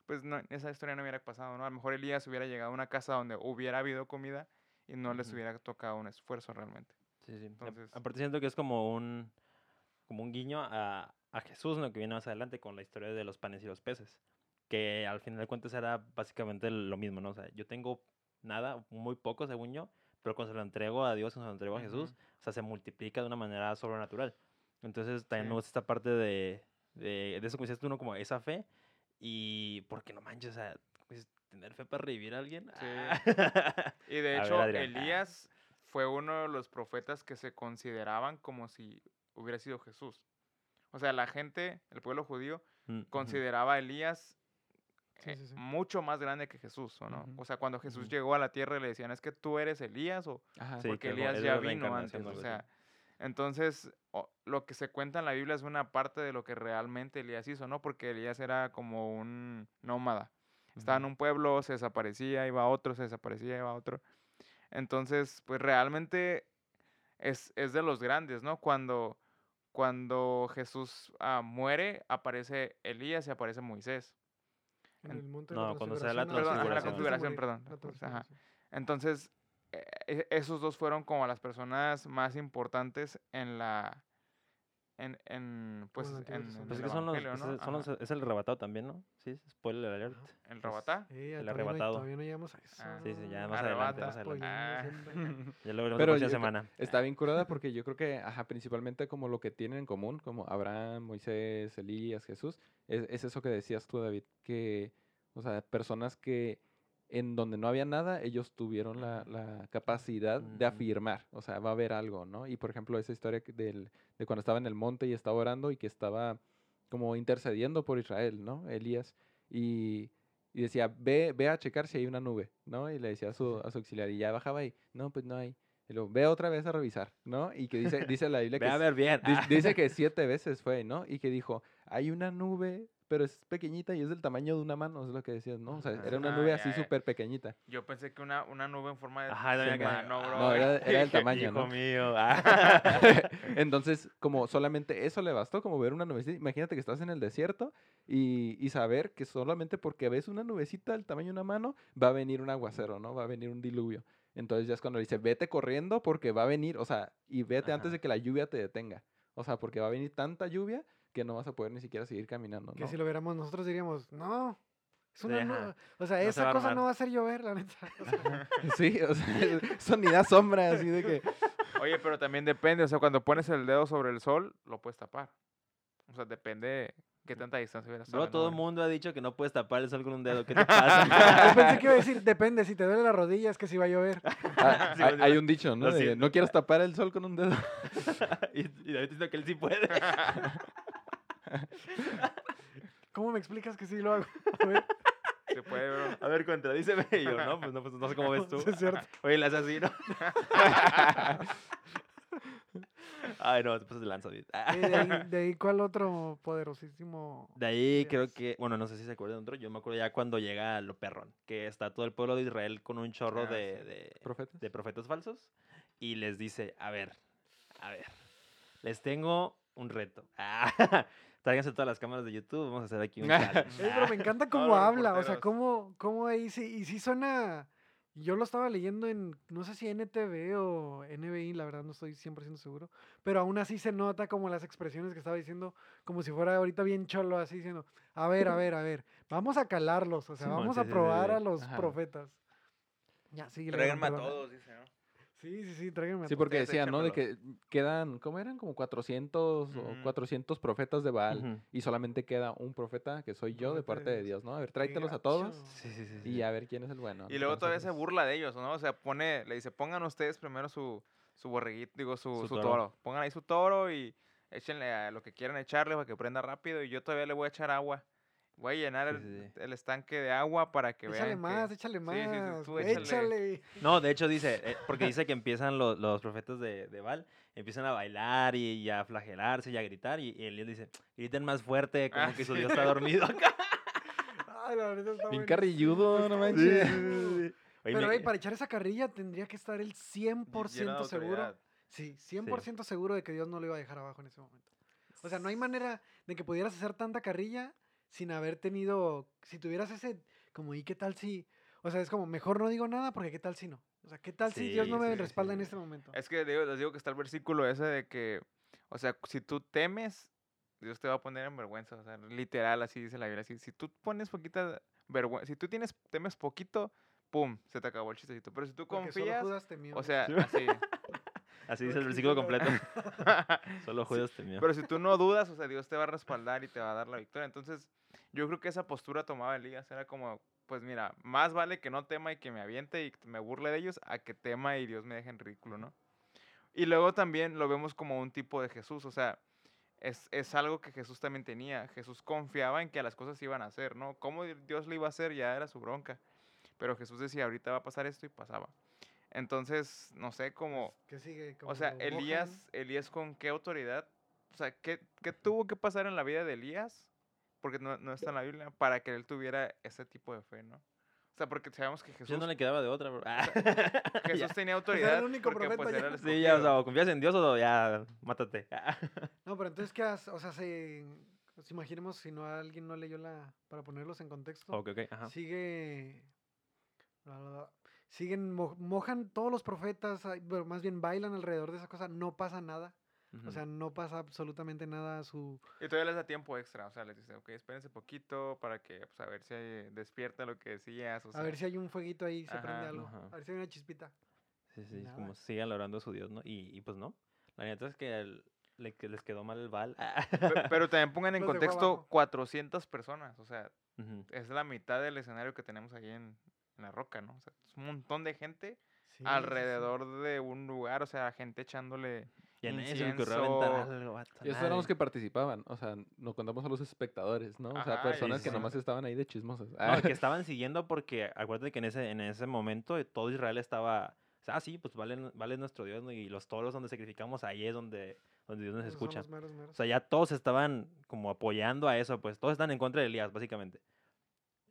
pues no, esa historia no hubiera pasado, ¿no? A lo mejor Elías hubiera llegado a una casa donde hubiera habido comida y no les Ujú. hubiera tocado un esfuerzo realmente. Sí, sí. A- Entonces- Aparte siento que es como un, como un guiño a, a Jesús, ¿no? Que viene más adelante con la historia de los panes y los peces. Que al final de cuentas era básicamente lo mismo, ¿no? O sea, yo tengo nada, muy poco según yo, pero cuando se lo entrego a Dios, cuando se lo entrego a Jesús, Ujú. o sea, se multiplica de una manera sobrenatural. Entonces también Sí. me gusta esta parte de, de, de eso que decías tú, ¿no? Como esa fe y porque no manches, o sea, pues, tener fe para revivir a alguien. Sí. ah. [LAUGHS] Y de ver, hecho. Elías fue uno de los profetas que se consideraban como si hubiera sido Jesús. O sea, la gente, el pueblo judío, Mm, consideraba a Elías eh, sí, sí. mucho más grande que Jesús, ¿o no? O sea, cuando Jesús llegó a la tierra le decían, es que tú eres Elías o Ajá. Porque Elías ya vino antes. o sea. Entonces, lo que se cuenta en la Biblia es una parte de lo que realmente Elías hizo, ¿no? Porque Elías era como un nómada. Estaba en un pueblo, se desaparecía, iba a otro, se desaparecía, iba a otro. Entonces, pues realmente es, es de los grandes, ¿no? Cuando, cuando Jesús ah, muere, aparece Elías y aparece Moisés. En el monte no, de la cuando la transfiguración, Perdón, ajá, la configuración, morir, perdón, la la configuración, ajá. transfiguración. Entonces, eh, e- esos dos fueron como las personas más importantes en la... En, en, pues, en. Pues el son los, Evangelio, ¿no? es, son los- Ajá. es el arrebatado también, ¿no? Sí, spoiler alert. ¿El Rabatá? Sí, El todavía no- arrebatado. Todavía no llegamos a eso. Ah. Sí, sí, ya más adelante, más adelante. Ah. [LAUGHS] Ya lo veremos Pero la semana. Está bien curada porque yo creo que, ajá, principalmente como lo que tienen en común, como Abraham, Moisés, Elías, Jesús, es, es eso que decías tú, David, que, o sea, personas que en donde no había nada, ellos tuvieron la, la capacidad de Ujú. afirmar, o sea, va a haber algo, ¿no? Y por ejemplo, esa historia del, de cuando estaba en el monte y estaba orando y que estaba como intercediendo por Israel, ¿no? Elías, y, y decía, ve, ve a checar si hay una nube, ¿no? Y le decía a su, a su auxiliar, y ya bajaba ahí, no, pues no hay. Y luego, ve otra vez a revisar, ¿no? Y que dice, dice la Biblia [LAUGHS] que Ve a ver bien. Di- [LAUGHS] Dice que siete veces fue, ¿no? Y que dijo, hay una nube, pero es pequeñita y es del tamaño de una mano, es lo que decías, ¿no? O sea, era una Ah, nube ya, así súper pequeñita. Yo pensé que una, una nube en forma de Ajá, acá. mano, bro. No, era, era el [LAUGHS] tamaño, Hijo ¿no? mío. ah. [LAUGHS] [LAUGHS] Entonces, como solamente eso le bastó, como ver una nubecita. Imagínate que estás en el desierto y, y saber que solamente porque ves una nubecita del tamaño de una mano, va a venir un aguacero, ¿no? Va a venir un diluvio. Entonces ya es cuando le dice, vete corriendo porque va a venir, o sea, y vete antes de que la lluvia te detenga. O sea, porque va a venir tanta lluvia que no vas a poder ni siquiera seguir caminando, Que ¿no? si lo viéramos nosotros diríamos, no. Es una O sea, No se esa a cosa no va a hacer llover, la neta. O sea, [LAUGHS] Sí, o sea, eso ni da sombra, así de que... Oye, pero también depende, o sea, cuando pones el dedo sobre el sol, lo puedes tapar. O sea, depende qué tanta distancia hubiera Bro, estado. todo el mundo ha dicho que no puedes tapar el sol con un dedo. ¿Qué te [LAUGHS] [LAUGHS] yo pasa? pensé que iba a decir, depende, si te duele la rodilla es que si va a llover. Ah, Sí, hay, un dicho, ¿no? De, no quieres tapar el sol con un dedo. y, y David diciendo que él sí puede. [LAUGHS] ¿Cómo me explicas que sí lo hago? A ver, Se puede, bro. A ver, contradíceme. Y yo, no, pues no, pues no sé cómo ves tú. [LAUGHS] Sí, es cierto. [LAUGHS] Oye, le haces así, ¿no? Ay, no, te pasas de lanza, de, ahí, de ahí, ¿cuál otro poderosísimo? De ahí creo que, bueno, no sé si se acuerdan de otro, yo me acuerdo ya cuando llega lo perrón, que está todo el pueblo de Israel con un chorro Ah, de, sí. de, ¿Profetas? de profetas falsos y les dice, a ver, a ver, les tengo un reto. Ah, Tráiganse todas las cámaras de YouTube, vamos a hacer aquí un [LAUGHS] challenge. Eh, pero me encanta cómo habla, o sea, cómo, cómo ahí sí, y sí suena, yo lo estaba leyendo en, no sé si NTV o NBI, la verdad no estoy 100% seguro, pero aún así se nota como las expresiones que estaba diciendo, como si fuera ahorita bien cholo, así diciendo, a ver, a ver, a ver, vamos a calarlos, o sea, vamos sí, a sí, sí, probar sí. a los Ajá. profetas. Ya, sí, Tráiganme a todos, dice, ¿no? Sí, sí, sí, tráiganme a Sí, porque decían, ¿no? De que quedan, ¿cómo eran? Como 400 o Ujú. 400 profetas de Baal. Y solamente queda un profeta, que soy yo, de parte de Dios. ¿no? A ver, tráetelos a todos. Sí, sí, sí. sí. y a ver quién es el bueno. Y luego todavía se burla de ellos, ¿no? O sea, pone, le dice, pongan ustedes primero su, su borreguito, digo, su, Su su toro. toro. Pongan ahí su toro y échenle a lo que quieran echarle para que prenda rápido y yo todavía le voy a echar agua. Voy a llenar Sí, el, sí, sí. el estanque de agua para que Échale vean más, que... échale sí, más, sí, tú échale. échale. No, de hecho dice, eh, porque dice que empiezan los, los profetas de, de Baal, empiezan a bailar y, y a flagelarse y a gritar, y, y Elías dice, griten más fuerte, como Ah, que su. Dios está dormido acá. [LAUGHS] Ay, la verdad está Bien carrilludo, no manches. Oye, Pero me- ey, para echar esa carrilla tendría que estar el 100% lleno de seguro. Sí, 100% seguro de que Dios no lo iba a dejar abajo en ese momento. O sea, no hay manera de que pudieras hacer tanta carrilla sin haber tenido, si tuvieras ese, como, ¿y qué tal si? O sea, es como, mejor no digo nada porque ¿qué tal si no? O sea, ¿qué tal si Dios Sí, no me sí, sí, respalda en sí. este momento? Es que digo- les digo que está el versículo ese de que, o sea, si tú temes, Dios te va a poner en vergüenza. O sea, literal, así dice la Biblia. así, si tú pones poquita vergüenza, si tú tienes, temes poquito, pum, se te acabó el chistecito. Pero si tú Porque solo confías, Judas temió. o sea, Sí. así. [LAUGHS] Así dice el versículo solo- completo. [LAUGHS] Solo Judas temió. Pero si tú no dudas, o sea, Dios te va a respaldar y te va a dar la [LAUGHS] victoria. Entonces, yo creo que esa postura tomaba Elías. Era como, pues mira, más vale que no tema y que me aviente y me burle de ellos a que tema y Dios me deje en ridículo, ¿no? Y luego también lo vemos como un tipo de Jesús, o sea, es, es algo que Jesús también tenía. Jesús confiaba en que las cosas iban a hacer, ¿no? Cómo Dios le iba a hacer ya era su bronca. Pero Jesús decía, ahorita va a pasar esto y pasaba. Entonces, no sé, como, ¿Qué sigue? o sea. Elías, Elías con qué autoridad, o sea, ¿qué, qué tuvo que pasar en la vida de Elías? Porque no, no está en la Biblia, para que él tuviera ese tipo de fe, ¿no? O sea, porque sabemos que Jesús, no le quedaba de otra, bro. Ah. [LAUGHS] Jesús Ya. tenía [LAUGHS] autoridad. único porque, profeta pues, ya. era el Sí, ya, o sea, o confías en Dios o ya, mátate. [LAUGHS] No, pero entonces, ¿qué hace? O sea, se... pues, imaginemos si no alguien no leyó la... Para ponerlos en contexto. ok, ok, ajá. Sigue... Siguen, mo- mojan todos los profetas, más bien bailan alrededor de esa cosa, no pasa nada. O sea, no pasa absolutamente nada a su... Y todavía les da tiempo extra, o sea, les dice, ok, espérense poquito para que, pues, a ver si hay- despierta lo que decías, o sea. A ver si hay un fueguito ahí, se prende algo. ajá. A ver si hay una chispita. Sí, sí, es como sigan orando a su Dios, ¿no? Y, y pues no. La neta es que el- le, que les quedó mal el. Pe- Pero también pongan en Los contexto abajo. 400 personas, o sea, es la mitad del escenario que tenemos ahí en, en la roca, ¿no? O sea, es un montón de gente Sí, sí, sí. alrededor de un lugar, o sea, gente echándole... Y se le ocurrió aventar algo, vato, Y esos eran los que participaban. O sea, no contamos a los espectadores, ¿no? O sea, personas que sí. nomás estaban ahí de chismosas. No, Ah, que estaban siguiendo porque acuérdate que en ese, en ese momento eh, todo Israel estaba. O sea, ah, sí, pues vale, vale nuestro Dios, ¿no? Y los toros donde sacrificamos, ahí es donde, donde Dios nos escucha. meros, O sea, ya todos estaban como apoyando a eso, pues todos están en contra de Elías, básicamente.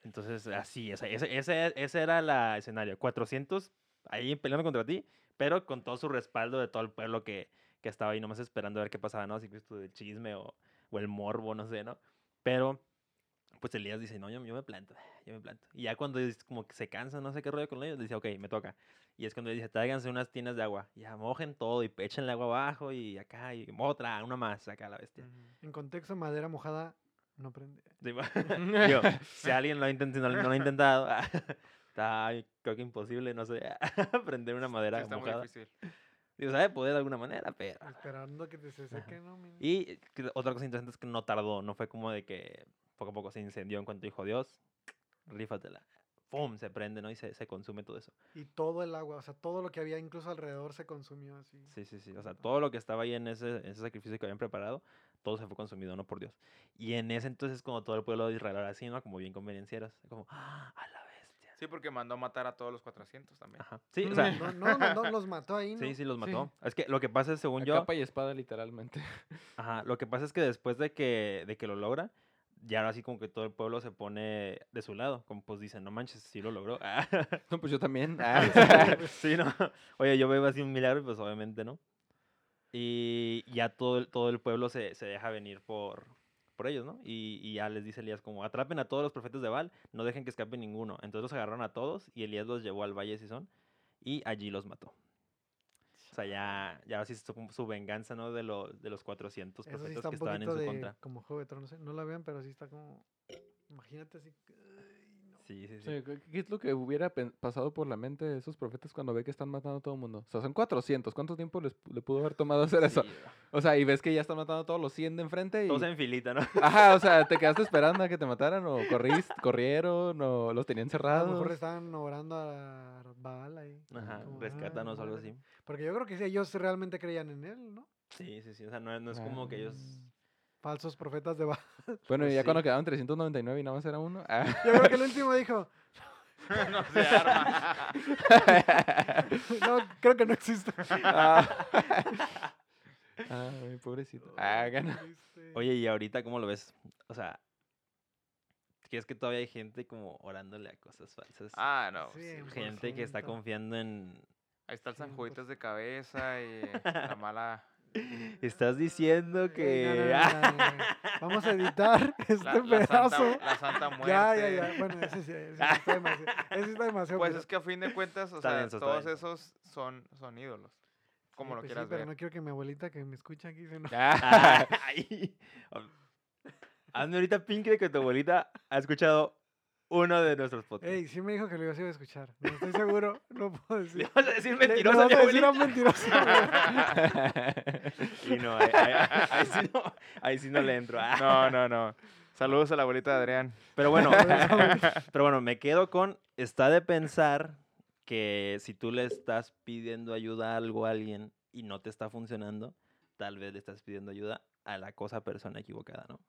Entonces, así, ese, ese, ese, ese era el escenario. 400 ahí peleando contra ti, pero con todo su respaldo de todo el pueblo que, que estaba ahí nomás esperando a ver qué pasaba, ¿no? Si esto del chisme o, o el morbo, no sé, ¿no? Pero, pues Elías dice, no, yo, yo me planto, yo me planto. Y ya cuando es como que se cansa, no sé qué rollo con ellos, dice, ok, me toca. Y es cuando dice, tráiganse unas tinas de agua, ya mojen todo y échenle agua abajo y acá, y otra, una más, acá la bestia. En contexto, madera mojada no prende. Sí. [LAUGHS] Digo, si alguien lo ha intentado, no, lo ha intentado, [LAUGHS] está creo que imposible, no sé, [LAUGHS] prender una Sí, madera está muy mojada. difícil. Digo, sabe poder de alguna manera, pero... Esperando que te se seque, ¿no? Y otra cosa interesante es que no tardó, no fue como de que poco a poco se incendió en cuanto dijo Dios, rífatela. ¡Pum! Se prende, ¿no? Y se, se consume todo eso. Y todo el agua, o sea, todo lo que había incluso alrededor se consumió así. Sí, sí, sí. O sea, todo lo que estaba ahí en ese, en ese sacrificio que habían preparado, todo se fue consumido, no por Dios. Y en ese entonces, como todo el pueblo de Israel ahora sí, ¿no? Como bien conveniencieros. Como, ¡ah! Sí, porque mandó a matar a todos los 400 también. Ajá. Sí, o sea, No, no, no, no, los mató ahí, ¿no? sí, sí, los Sí. mató. Es que lo que pasa es, según a yo, capa y espada, literalmente. [LAUGHS] Ajá, lo que pasa es que después de que, de que lo logra, ya ahora sí como que todo el pueblo se pone de su lado, como pues dicen, no manches, sí lo logró. [LAUGHS] No, pues yo también. [LAUGHS] sí, ¿no? Oye, yo veo así un milagro pues obviamente no. Y ya todo el, todo el pueblo se, se deja venir por, por ellos, ¿no? Y, y ya les dice Elías como, atrapen a todos los profetas de Baal, no dejen que escape ninguno. Entonces los agarraron a todos y Elías los llevó al valle de Sison y allí los mató. O sea, ya, ya así su, su venganza, ¿no? De, lo- de los 400 Eso sí profetas que estaban en su de contra. como Juego de Tronos, ¿eh? No la vean, pero sí está como... Imagínate así... Sí, sí, O sí. ¿qué es lo que hubiera pasado por la mente de esos profetas cuando ve que están matando a todo el mundo? O sea, son 400. ¿Cuánto tiempo les le pudo haber tomado hacer eso? Sí, O sea, y ves que ya están matando a todos los 100 de enfrente y... Todos en filita, ¿no? [LAUGHS] Ajá, o sea, te quedaste esperando a que te mataran o corriste, corrieron o los tenían A lo cerrados. mejor estaban orando a Baal ahí. Ajá, como, rescátanos o "Ah, algo así. muérete". Porque yo creo que sí, ellos realmente creían en él, ¿no? Sí, sí, sí. O sea, no, no es como que ellos... Falsos profetas de Baal. [LAUGHS] Bueno, Pues y ya cuando quedaban 399 y nada más era uno. Ah. [LAUGHS] Yo creo que el último dijo, [LAUGHS] no se arma. no, creo que no existe. Ah. Ay, pobrecito. Ah, gana. Oye, y ahorita, ¿cómo lo ves? O sea, ¿crees que todavía hay gente como orándole a cosas falsas? Ah, no. Sí, gente que está confiando en... Ahí está el San 100%. Juditas de cabeza y la mala... Estás diciendo que... no, no, no, no, no. [LAUGHS] Vamos a editar este La, la pedazo. santa, la santa muerte. [LAUGHS] Ya, ya, ya. Bueno, ese sí, ese sí está [LAUGHS] demasiado. Ese sí está demasiado. Pues pero- es que a fin de cuentas, o Está sea, todos esos son, son ídolos. Como Sí, lo pues sí, quieras pero ver. no quiero que mi abuelita que me escucha aquí se no. Hazme ahorita pink de que tu abuelita ha escuchado uno de nuestros podcasts. Ey, sí me dijo que lo iba a escuchar. No estoy seguro, [LAUGHS] no puedo decir. Le vas a decir Le- le mentirosa a vas mi a decir a. [LAUGHS] Y no, ahí, ahí- ahí sí no, ahí sí no le entro. ah. No, no, no. Saludos a la abuelita de Adrián. Pero bueno, [LAUGHS] pero bueno, me quedo con, está de pensar que si tú le estás pidiendo ayuda a algo a alguien y no te está funcionando, tal vez le estás pidiendo ayuda a la cosa persona equivocada, ¿no?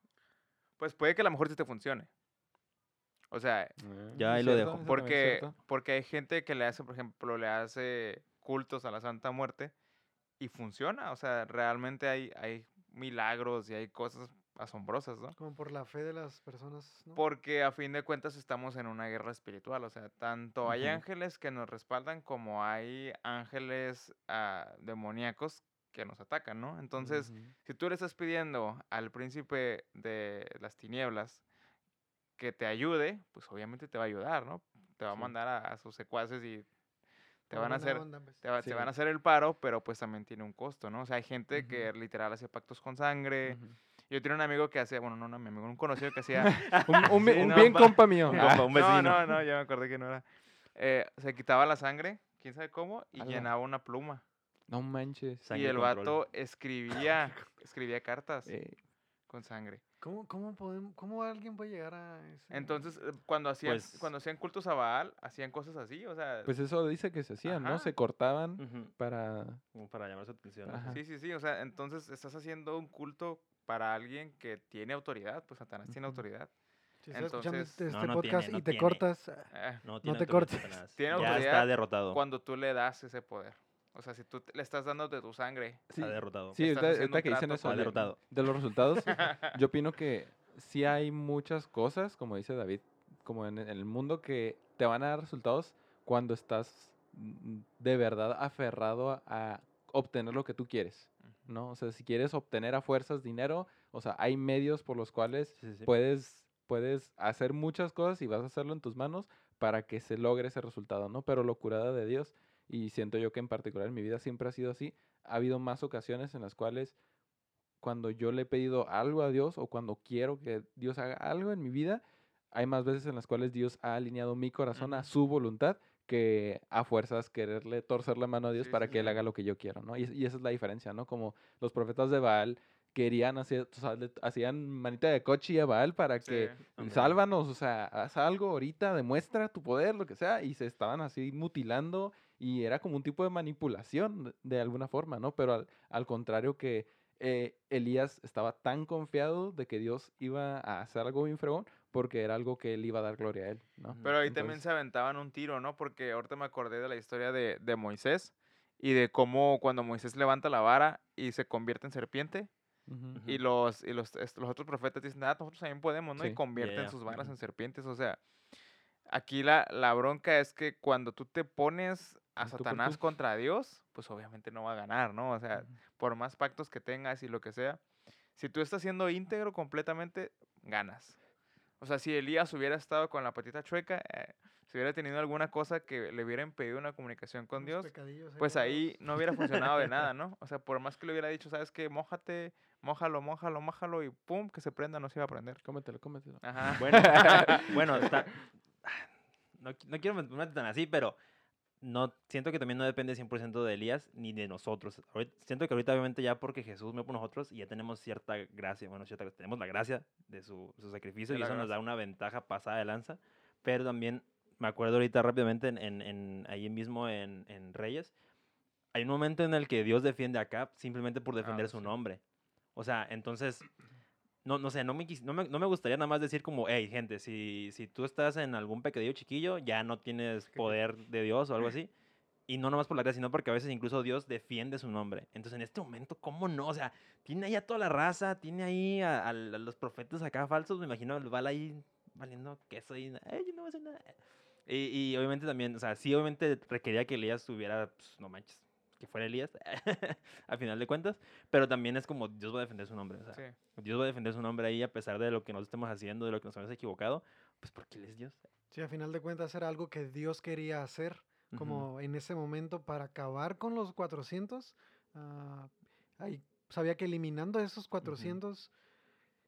Pues puede que a lo mejor sí te funcione. O sea, Ya ahí lo cierto, dejo. porque, porque hay gente que le hace, por ejemplo, le hace cultos a la Santa Muerte y funciona. O sea, realmente hay, hay milagros y hay cosas asombrosas, ¿no? Como por la fe de las personas, ¿no? Porque a fin de cuentas estamos en una guerra espiritual, o sea, tanto hay ángeles que nos respaldan como hay ángeles ah, demoníacos que nos atacan, ¿no? Entonces, si tú le estás pidiendo al príncipe de las tinieblas que te ayude, pues obviamente te va a ayudar, ¿no? Te va a mandar a, a sus secuaces y te van a hacer onda, pues. te, va- te van a hacer el paro, pero pues también tiene un costo, ¿no? O sea, hay gente que literal hace pactos con sangre. Yo tenía un amigo que hacía, bueno, no, no, mi amigo, un conocido que hacía [LAUGHS] Un, [LAUGHS] un bi- Sí, un no, bien pa- compa mío. Un Ah, compa, un No, vecino. no, [LAUGHS] no, ya me acordé que no era. Eh, se quitaba la sangre, quién sabe cómo, y llenaba una pluma. no manches. y Sangre el control. vato escribía, escribía cartas Eh, con sangre. ¿Cómo, cómo, podemos, ¿Cómo alguien puede llegar a ese? Entonces, eh, cuando hacían, Pues- cuando hacían cultos a Baal, hacían cosas así, o sea, pues eso dice que se hacían, ¿no? Ajá. Se cortaban Ujú, para... Como para llamar su atención. ¿no? Ajá. sí, sí, sí, o sea, entonces estás haciendo un culto para alguien que tiene autoridad, pues Satanás tiene Ujú. autoridad. si estás escuchando entonces- este, No, este no podcast tiene, no y te tiene. cortas, ah, Eh, No, tiene te cortes. Tiene ya autoridad está derrotado. cuando tú le das ese poder. O sea, si tú le estás dando de tu sangre. Sí, Está derrotado. sí ahorita un que dicen eso de, Derrotado. de los resultados, [LAUGHS] yo opino que sí hay muchas cosas, como dice David, como en, en el mundo, que te van a dar resultados cuando estás mm, de verdad aferrado a, a obtener lo que tú quieres, ¿no? O sea, si quieres obtener a fuerzas dinero, o sea, hay medios por los cuales Sí, sí, sí. puedes, puedes hacer muchas cosas y vas a hacerlo en tus manos para que se logre ese resultado, ¿no? Pero locurada de Dios, y siento yo que en particular en mi vida siempre ha sido así, ha habido más ocasiones en las cuales cuando yo le he pedido algo a Dios o cuando quiero que Dios haga algo en mi vida, hay más veces en las cuales Dios ha alineado mi corazón a su voluntad que a fuerzas quererle torcer la mano a Dios Sí, para sí, que Él sí. haga lo que yo quiero, ¿no? Y, y esa es la diferencia, ¿no? Como los profetas de Baal querían hacer, o sea, le hacían manita de coche a Baal para que. Ándale. sálvanos, o sea, haz algo ahorita, demuestra tu poder, lo que sea, y se estaban así mutilando y era como un tipo de manipulación de- alguna forma, ¿no? Pero al, al contrario que eh, Elías estaba tan confiado de que Dios iba a hacer algo bien fregón porque era algo que él iba a dar gloria a él, ¿no? Pero ahí también se aventaban un tiro, ¿no? Porque ahorita me acordé de la historia de, de Moisés y de cómo cuando Moisés levanta la vara y se convierte en serpiente y los, y los, los otros profetas dicen, ah, nosotros también podemos, ¿no? Sí. Y convierten sus varas en serpientes. O sea, aquí la, la bronca es que cuando tú te pones a tú Satanás tú. contra Dios, pues obviamente no va a ganar, ¿no? O sea, Ujú. por más pactos que tengas y lo que sea, si tú estás siendo íntegro completamente, ganas. O sea, si Elías hubiera estado con la patita chueca, eh, si hubiera tenido alguna cosa que le hubiera impedido una comunicación con Dios, pues ahí no hubiera funcionado de nada, [LAUGHS] ¿no? O sea, por más que le hubiera dicho, ¿sabes qué? Mójate, mójalo, mójalo, mójalo y pum, que se prenda, no se iba a prender. Cómetelo, cómetelo. Ajá. Bueno, [LAUGHS] bueno, está- [LAUGHS] no, qui- no quiero meterme tan así, pero no siento que también no depende 100% de Elías ni de nosotros. Ahorita- siento que ahorita obviamente ya porque Jesús me por nosotros y ya tenemos cierta gracia, bueno, cierta, tenemos la gracia de su, su sacrificio De y eso nos da gracia. una ventaja pasada de lanza, pero también me acuerdo ahorita rápidamente en, en- en- ahí mismo en, en Reyes, hay un momento en el que Dios defiende a Cap simplemente por defender Ah, su nombre. O sea, entonces no, no sé, no me, no, me, no me gustaría nada más decir como, hey, gente, si, si tú estás en algún pecadillo chiquillo, ya no tienes [LAUGHS] poder de Dios o algo [LAUGHS] así. Y no nomás por la gracia, sino porque a veces incluso Dios defiende su nombre. Entonces, en este momento, ¿cómo no? O sea, tiene ahí a toda la raza, tiene ahí a, a l- a los profetas acá falsos, me imagino el Bala ahí valiendo queso y, "Ay, yo no voy a hacer nada. Y, y obviamente también, o sea, sí, obviamente requería que Elías tuviera, pues, no manches, que fuera Elías, [LAUGHS] al final de cuentas, pero también es como Dios va a defender su nombre, o sea, Sí. Dios va a defender su nombre ahí a pesar de lo que nos estemos haciendo, de lo que nos hemos equivocado, pues porque Él es Dios. Sí, a final de cuentas era algo que Dios quería hacer, como en ese momento para acabar con los 400. ah, ahí sabía que eliminando esos 400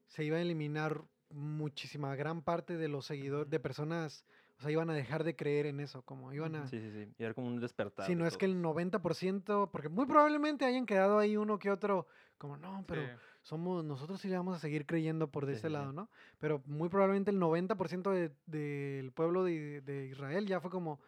se iba a eliminar muchísima gran parte de los seguidores, de personas, o sea, iban a dejar de creer en eso, como iban a... Sí, sí, sí. Y era como un despertar. Si de no es que el todos. 90%, porque muy probablemente hayan quedado ahí uno que otro, como no, pero sí. somos, nosotros sí le vamos a seguir creyendo por de Sí, este sí, lado, ¿no? Pero muy probablemente el 90% de- del pueblo de, de Israel ya fue como,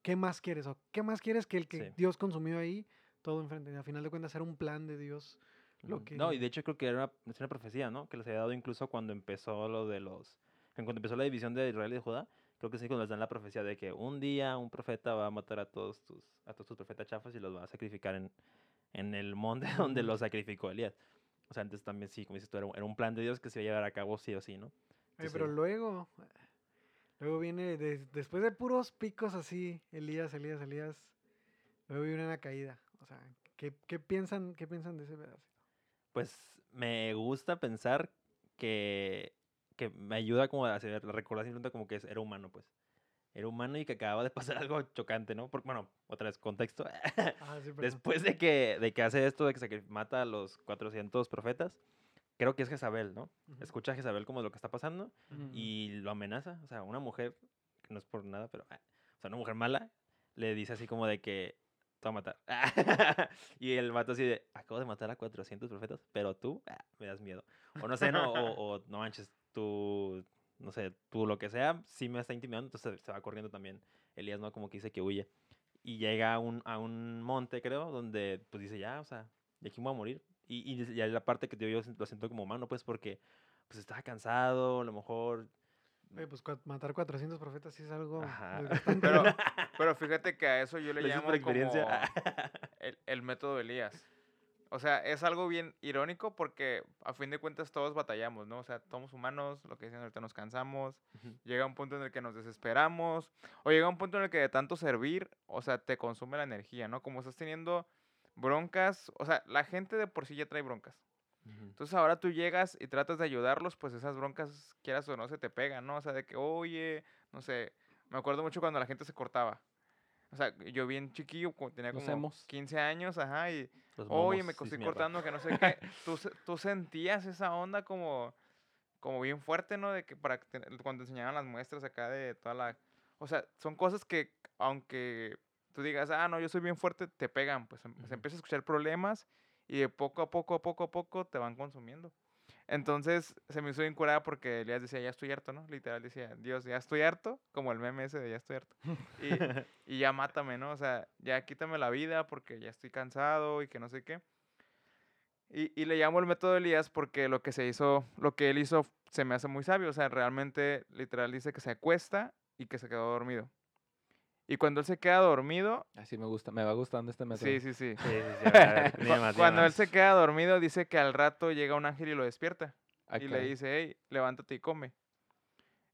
¿qué más quieres? ¿O qué más quieres que el que Sí. Dios consumió ahí? Todo enfrente. A final de cuentas era un plan de Dios. lo Ujú. No, y que- de hecho creo que era una, es una profecía, ¿no? Que les había dado incluso cuando empezó lo de los... en Cuando empezó la división de Israel y de Judá, creo que sí cuando les dan la profecía de que un día un profeta va a matar a todos tus, a todos tus profetas chafas y los va a sacrificar en, en el monte [LAUGHS] donde los sacrificó Elías. O sea, antes también sí, como dices tú, era un, plan de Dios que se iba a llevar a cabo sí o sí, ¿no? Pero luego, luego viene, de- después de puros picos así, Elías, Elías, Elías, luego viene una caída. O sea, ¿qué, qué piensan, qué piensan de ese pedazo? Pues me gusta pensar que, que me ayuda como a hacer, a recordar simplemente como que era humano, pues. Era humano y que acababa de pasar [LAUGHS] algo chocante, ¿no? Porque, bueno, otra vez, contexto. [LAUGHS] Ah, sí. Después de que, de que hace esto, de que se mata a los 400 profetas, creo que es Jezabel, ¿no? Ujú. Escucha a Jezabel como lo que está pasando Ujú. y lo amenaza. O sea, una mujer, que no es por nada, pero, ah, o sea, una mujer mala, le dice así como de que te va a matar. [LAUGHS] y el vato así de, acabo de matar a 400 profetas, pero tú ah, me das miedo. O no sé, no, o, o, no manches, tú, no sé, tú lo que sea, sí me está intimidando, entonces se va corriendo también. Elías, ¿no? Como que dice que huye. Y llega a un, a un monte, creo, donde pues dice, ya, o sea, de aquí me voy a morir. Y, y, y es la parte que yo, yo lo siento como humano, pues porque pues estaba cansado, a lo mejor... Oye, pues matar 400 profetas sí es algo. Pero, pero fíjate que a eso yo le Lo dices llamo como el, el método de Elías. O sea, es algo bien irónico porque a fin de cuentas todos batallamos, ¿no? O sea, somos humanos, lo que dicen ahorita nos cansamos, llega un punto en el que nos desesperamos, o llega un punto en el que de tanto servir, o sea, te consume la energía, ¿no? Como estás teniendo broncas, o sea, la gente de por sí ya trae broncas. Entonces ahora tú llegas y tratas de ayudarlos, pues esas broncas, quieras o no, se te pegan, ¿no? O sea, de que, oye, no sé, me acuerdo mucho cuando la gente se cortaba. O sea, yo bien chiquillo, tenía como emos. 15 años, ajá, y, oye, me estoy cortando, que no sé qué. [LAUGHS] Tú, tú sentías esa onda como, como bien fuerte, ¿no? De que para cuando te enseñaban las muestras acá de toda la... O sea, son cosas que, aunque tú digas, ah, no, yo soy bien fuerte, te pegan, pues em- se Ujú. empieza a escuchar problemas y de poco a poco, a poco a poco te van consumiendo. Entonces se me hizo bien curada porque Elías decía, ya estoy harto, ¿no? Literal decía, Dios, ya estoy harto, como el meme ese de ya estoy harto. Y, [LAUGHS] y ya mátame, ¿no? O sea, ya quítame la vida porque ya estoy cansado y que no sé qué. Y, y le llamo el método de Elías porque lo que se hizo, lo que él hizo se me hace muy sabio. O sea, realmente, literal, dice que se acuesta y que se quedó dormido. Y cuando él se queda dormido, Así me gusta, me va gustando este método. sí, sí, sí. Sí, sí, [LAUGHS] ver, más, Cuando él se queda dormido, dice que al rato llega un ángel y lo despierta. Ah, y le dice, hey, levántate y come.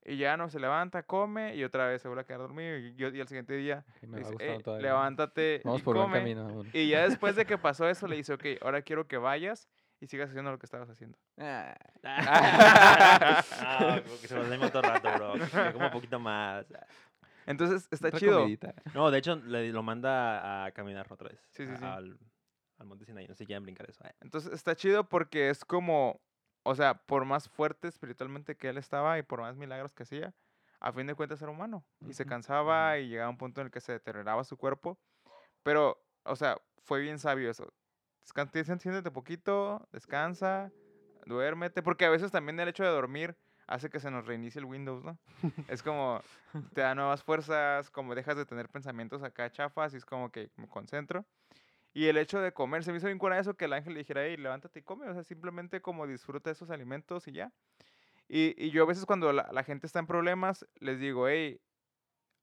Y ya no se levanta, come y otra vez se vuelve a quedar dormido. Y, yo- y al siguiente día, me va dice, gustando "Ey, todavía. levántate Vamos y por buen come. camino. Y ya después de que pasó eso, le [LAUGHS] dice, ok, ahora quiero que vayas y sigas haciendo lo que estabas haciendo. Ah, [LAUGHS] ah, como que se los demos todo el rato, bro. Como un poquito más. Entonces, está otra chido. comidita. No, de hecho, le, lo manda a caminar otra vez. Sí, sí, a- sí. Al, al monte Sinaí. No sé si quieren brincar eso. eh. Entonces, está chido porque es como, o sea, por más fuerte espiritualmente que él estaba y por más milagros que hacía, a fin de cuentas era humano. Y se cansaba y llegaba un punto en el que se deterioraba su cuerpo. Pero, o sea, fue bien sabio eso. Descansa, siéntate poquito, descansa, duérmete. Porque a veces también el hecho de dormir hace que se nos reinicie el Windows, ¿no? es como, te da nuevas fuerzas, como dejas de tener pensamientos acá chafas y es como que me concentro. Y el hecho de comer, se me hizo bien cura eso que el ángel le dijera, hey, levántate y come, o sea, simplemente como disfruta esos alimentos y ya. Y, y yo a veces cuando la, la gente está en problemas, les digo, hey,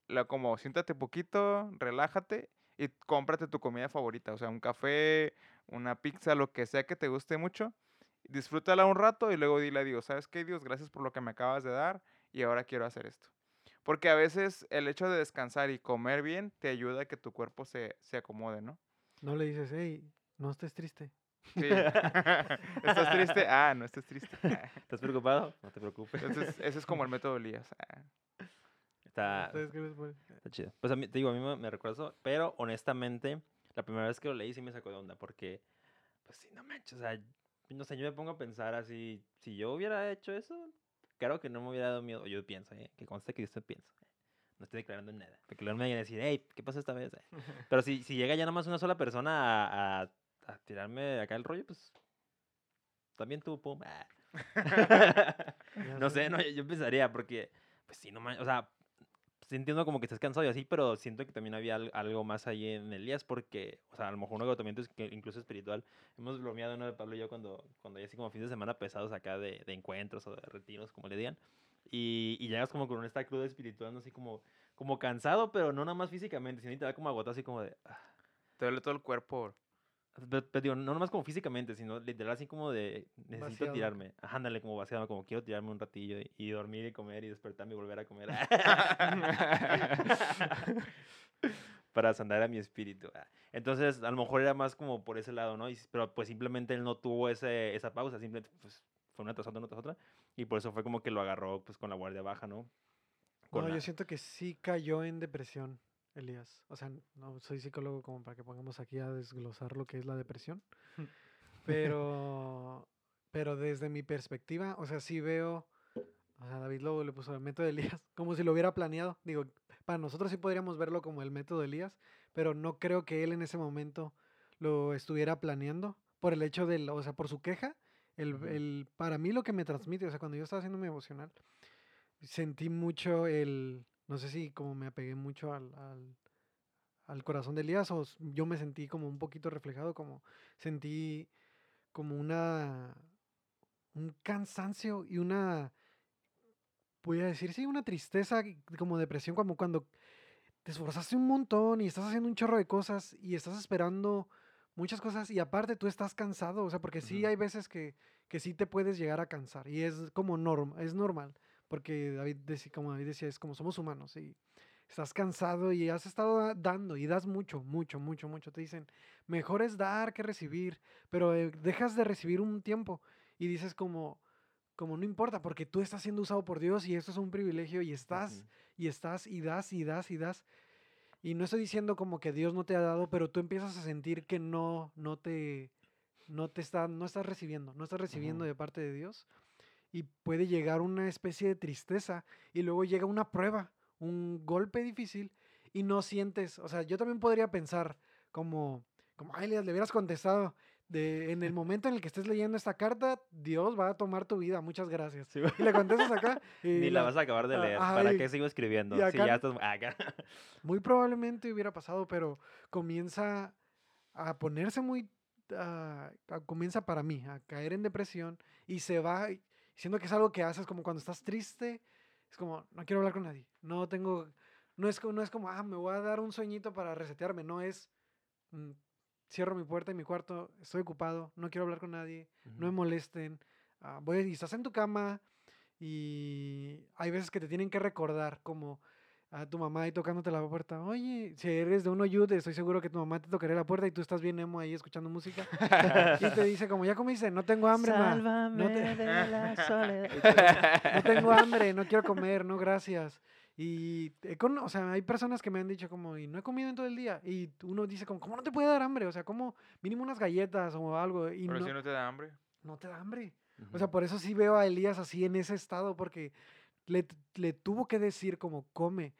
la, como siéntate poquito, relájate y cómprate tu comida favorita, o sea, un café, una pizza, lo que sea que te guste mucho. Disfrútala un rato y luego dile a Dios, ¿sabes qué, Dios? Gracias por lo que me acabas de dar y ahora quiero hacer esto. Porque a veces el hecho de descansar y comer bien te ayuda a que tu cuerpo se, se acomode, ¿no? No le dices, hey, no estés triste. Sí. [LAUGHS] [LAUGHS] ¿Estás triste? Ah, no estés triste. [LAUGHS] Ah. ¿Estás preocupado? No te preocupes. Entonces, ese es como el método de Elías. Ah. Está, ¿Ustedes qué les pare- está chido. Pues a mí, te digo, a mí me, me recuerda eso, pero honestamente, la primera vez que lo leí sí me sacó de onda, porque, pues sí, no manches, o sea, no sé, yo me pongo a pensar así, si yo hubiera hecho eso, claro que no me hubiera dado miedo, yo pienso, ¿eh? que conste que yo estoy pienso. eh, No estoy declarando nada. Porque luego me vayan a decir, hey, ¿qué pasó esta vez? eh?". [LAUGHS] Pero si, si llega ya nada más una sola persona a, a- a tirarme acá el rollo, pues también tú, pum. ah. [LAUGHS] [LAUGHS] No sé, no, yo, pensaría, porque, pues sí, no man- o sea, entiendo como que estás cansado y así, pero siento que también había al- algo más ahí en Elías, porque, o sea, a lo mejor un agotamiento es que incluso espiritual. Hemos bromeado, ¿no? Pablo y yo cuando, cuando hay así como fines de semana pesados acá de, de encuentros o de retiros, como le digan. Y, y llegas como con esta cruda espiritual, ¿no? así como, como cansado, pero no nada más físicamente, sino te da como agotado, así como de... ah. Te duele todo el cuerpo. Pero, pero digo, no nada más como físicamente, sino literal así como de necesito Vaciado. tirarme. Ajá, Ándale, como vaciado, como quiero tirarme un ratillo y, y dormir y comer y despertarme y volver a comer. [LAUGHS] [LAUGHS] Para sanar a mi espíritu. Entonces, a lo mejor era más como por ese lado, ¿no? Y pero pues simplemente él no tuvo ese, esa pausa, simplemente pues, fue una tras otra, una tras otra. Y por eso fue como que lo agarró pues con la guardia baja, ¿no? Con No, la- yo siento que sí cayó en depresión, Elías. O sea, no soy psicólogo como para que pongamos aquí a desglosar lo que es la depresión. [LAUGHS] Pero, pero desde mi perspectiva, o sea, sí veo, o sea, David Lobo le puso el método de Elías, [LAUGHS] como si lo hubiera planeado. Digo, para nosotros sí podríamos verlo como el método de Elías, pero no creo que él en ese momento lo estuviera planeando por el hecho del, o sea, por su queja. El, el- para mí lo que me transmite, o sea, cuando yo estaba haciendo mi emocional, sentí mucho el, no sé si como me apegué mucho al, al, al corazón de Elías o yo me sentí como un poquito reflejado, como sentí como una, un cansancio y una, voy a decir, sí, una tristeza, como depresión, como cuando te esforzaste un montón y estás haciendo un chorro de cosas y estás esperando muchas cosas y aparte tú estás cansado, o sea, porque sí hay veces que, que sí te puedes llegar a cansar y es como norm, es normal, porque David decía, como David decía, es como somos humanos y estás cansado y has estado da- dando y das mucho, mucho, mucho, mucho. Te dicen, mejor es dar que recibir, pero eh, dejas de recibir un tiempo y dices como, como no importa, porque tú estás siendo usado por Dios y esto es un privilegio y estás y estás y das y das y das. Y no estoy diciendo como que Dios no te ha dado, pero tú empiezas a sentir que no, no te, no te está, no estás recibiendo, no estás recibiendo de parte de Dios. Y puede llegar una especie de tristeza y luego llega una prueba, un golpe difícil y no sientes, o sea, yo también podría pensar como, como, ay, Elias, le hubieras contestado. De, en el momento en el que estés leyendo esta carta, Dios va a tomar tu vida, muchas gracias. Sí, güey. Y le contestas acá. [LAUGHS] y Ni la vas a acabar de leer. ajá, ¿Para y- qué sigo escribiendo? Si ya estás... [LAUGHS] acá. Muy probablemente hubiera pasado, pero comienza a ponerse muy, ah, comienza para mí a caer en depresión y se va, y- siendo que es algo que haces como cuando estás triste, es como, no quiero hablar con nadie, no tengo, no es, no es como, ah, me voy a dar un sueñito para resetearme, no es, mm, cierro mi puerta en mi cuarto, estoy ocupado, no quiero hablar con nadie, no me molesten, ah, voy, y estás en tu cama y hay veces que te tienen que recordar como a tu mamá ahí tocándote la puerta, oye, si eres de un oyude, estoy seguro que tu mamá te tocaría la puerta y tú estás bien emo ahí escuchando música y te dice como, ya comiste, no tengo hambre, Sálvame no te- de la soledad. [LAUGHS] no tengo hambre, no quiero comer, no gracias. Y, con- o sea, hay personas que me han dicho como, y no he comido en todo el día. Y uno dice como, ¿cómo no te puede dar hambre? O sea, como mínimo unas galletas o algo. Y Pero no, si no te da hambre. no te da hambre. O sea, por eso sí veo a Elías así en ese estado, porque le, le tuvo que decir como, come.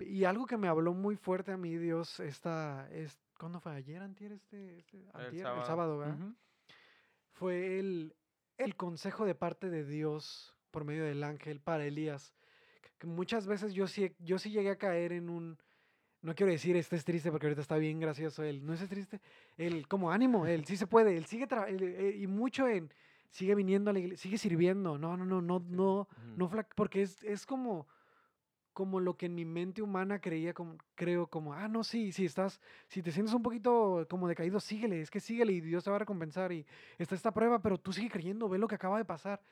Y algo que me habló muy fuerte a mí, Dios, esta, es, ¿cuándo fue? ¿Ayer, antier, este, este, antier? el sábado. sábado, ¿verdad? Ujú. Fue el, el consejo de parte de Dios por medio del ángel para Elías. que- muchas veces yo sí, yo sí llegué a caer en un, no quiero decir este es triste porque ahorita está bien gracioso él, no es triste, él como ánimo, él sí se puede, él sigue tra- él, eh, y mucho en sigue viniendo a la iglesia, sigue sirviendo, no, no, no, no, no, no porque es, es como como lo que en mi mente humana creía como creo como ah no sí si estás si te sientes un poquito como decaído síguele es que síguele y Dios te va a recompensar y está esta prueba pero tú sigue creyendo ve lo que acaba de pasar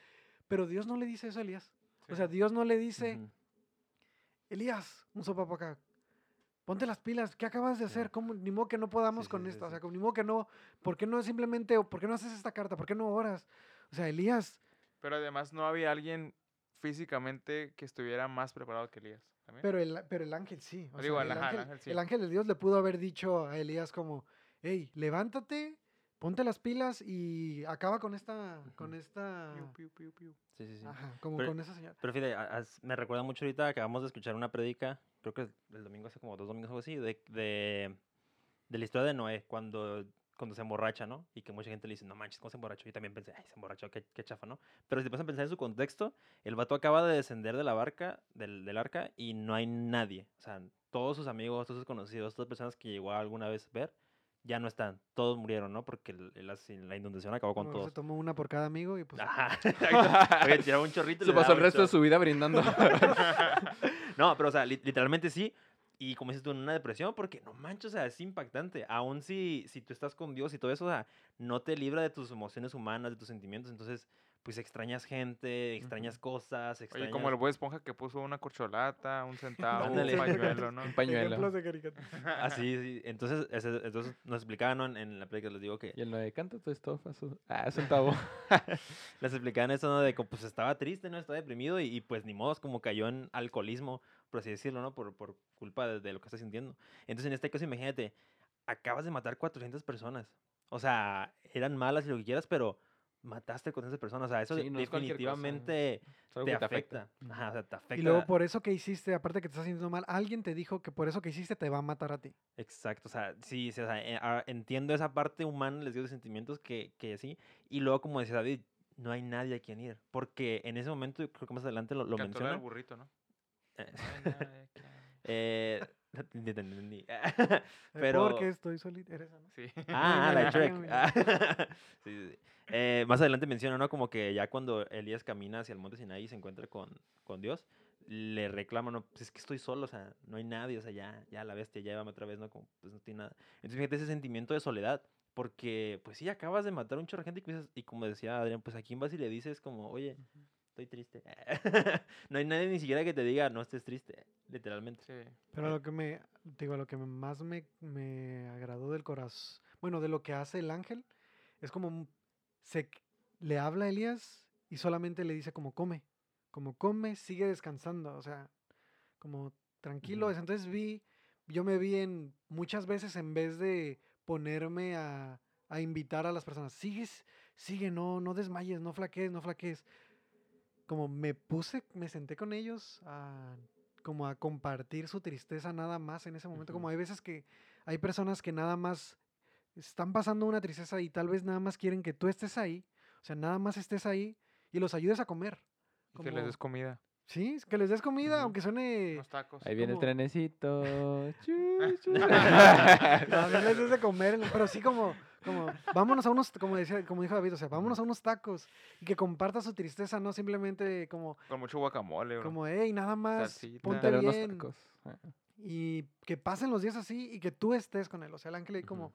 pero Dios no le dice eso a Elías o sea Sí. Dios no le dice. Elías un sopa para acá ponte las pilas ¿qué acabas de Sí. hacer ¿Cómo? ni modo que no podamos Sí, con sí, sí, esto o sí. sea como ni modo que no ¿por qué no simplemente o por qué no haces esta carta por qué no oras o sea Elías Pero además no había alguien físicamente que estuviera más preparado que Elías. ¿también? Pero el, pero el ángel sí. o Digo, sea, el el, ajá, el ángel, ángel sí. el ángel de Dios le pudo haber dicho a Elías como, hey, levántate, ponte las pilas y acaba con esta, con Ujú. esta, Piu, piu, piu, piu. Sí, sí, sí. ajá, como Pero- con esa señal. Pero fíjate, me recuerda mucho ahorita, acabamos de escuchar una predica, creo que el domingo hace como dos domingos o así, de, de, de la historia de Noé, cuando, cuando se emborracha, ¿no? Y que mucha gente le dice, no manches, ¿cómo se emborrachó? Yo también pensé, ay, se emborrachó, qué, qué chafa, ¿no? Pero si te pones a pensar en su contexto, el vato acaba de descender de la barca, del, del arca, y no hay nadie. O sea, todos sus amigos, todos sus conocidos, todas las personas que llegó a alguna vez ver, ya no están, todos murieron, ¿no? Porque el- el- la, inundación acabó con Se todos. tomó una por cada amigo y pues. Ajá, [LAUGHS] [LAUGHS] exacto. Oye, tiraba un chorrito. y Se le pasó el resto de su vida brindando. [LAUGHS] No, pero o sea, li- literalmente sí. Y como dices tú, en una depresión, porque no manches, o sea, es impactante. Aún si, si tú estás con Dios y todo eso, o sea, no te libra de tus emociones humanas, de tus sentimientos. Entonces, pues extrañas gente, extrañas cosas, Oye, extrañas... como el Bob Esponja que puso una corcholata, un centavo, Ándale. un pañuelo, ¿no? [LAUGHS] Un pañuelo. Ejemplos de caricatura. [LAUGHS] Ah, sí. Entonces, ese- entonces nos explicaban ¿no? en, en la película, les digo que Y el 9, canta tu estofa. su- Ah, centavo. [LAUGHS] les explicaban eso, ¿no? De que pues estaba triste, ¿no? Estaba deprimido y, y, pues ni modo, como cayó en alcoholismo, por así decirlo, ¿no? Por, por culpa de, de lo que está sintiendo. Entonces, en este caso, imagínate, acabas de matar 400 personas. O sea, eran malas y lo que quieras, pero mataste 400 personas. O sea, eso Sí, no es cualquier cosa. definitivamente Es te que te afecta. afecta. Ajá, o sea, te afecta. Y luego por eso que hiciste, aparte que te estás sintiendo mal, alguien te dijo que por eso que hiciste te va a matar a ti. Exacto, o sea, sí, sí, o sea, eh, ah, entiendo esa parte humana, les digo, de sentimientos que, que sí. Y luego, como decía David, no hay nadie a quien ir. Porque en ese momento, yo creo que más adelante lo, lo la menciona. burrito, ¿no? eh, No hay nadie que- [LAUGHS] eh, [LAUGHS] Pero- Porque estoy solito. Eres esa, ¿no? Sí. Ah, la de [LAUGHS] Shrek. Ah, sí, sí, sí. Eh, más adelante menciona, ¿no? Como que ya cuando Elías camina hacia el monte Sinaí y se encuentra con, con Dios, le reclama, no, pues es que estoy solo, o sea, no hay nadie, o sea, ya, ya la bestia, ya llévame otra vez, ¿no? Como, pues no tiene nada. Entonces, fíjate ese sentimiento de soledad, porque, pues sí, acabas de matar a un chorro de gente y, y como decía Adrián, pues a quién vas y le dices como, oye, estoy triste. [LAUGHS] no hay nadie ni siquiera que te diga, no estés triste, literalmente. Sí. Pero lo que me, te digo, lo que más me, me agradó del corazón, bueno, de lo que hace el ángel, es como un- se le habla a Elías y solamente le dice como come, como come, sigue descansando, o sea, como tranquilo. Entonces vi, yo me vi en muchas veces en vez de ponerme a, a invitar a las personas, sigues, sigue, no, no desmayes, no flaquees, no flaquees. Como me puse, me senté con ellos a como a compartir su tristeza nada más en ese momento. Como hay veces que hay personas que nada más están pasando una tristeza y tal vez nada más quieren que tú estés ahí, o sea, nada más estés ahí y los ayudes a comer. Y que les Como- des comida. Sí, que les des comida, aunque suene... Unos tacos. Ahí viene el como- trenecito. [LAUGHS] Chu, chu. No, no les des de comer, pero sí como, como, vámonos a unos, como decía, como dijo David, o sea, vámonos a unos tacos y que comparta su tristeza, no simplemente como, Con mucho guacamole, bro. como, hey, nada más, Salsita. ponte Pero unos bien. tacos. Y que pasen los días así y que tú estés con él. O sea, el ángel ahí como.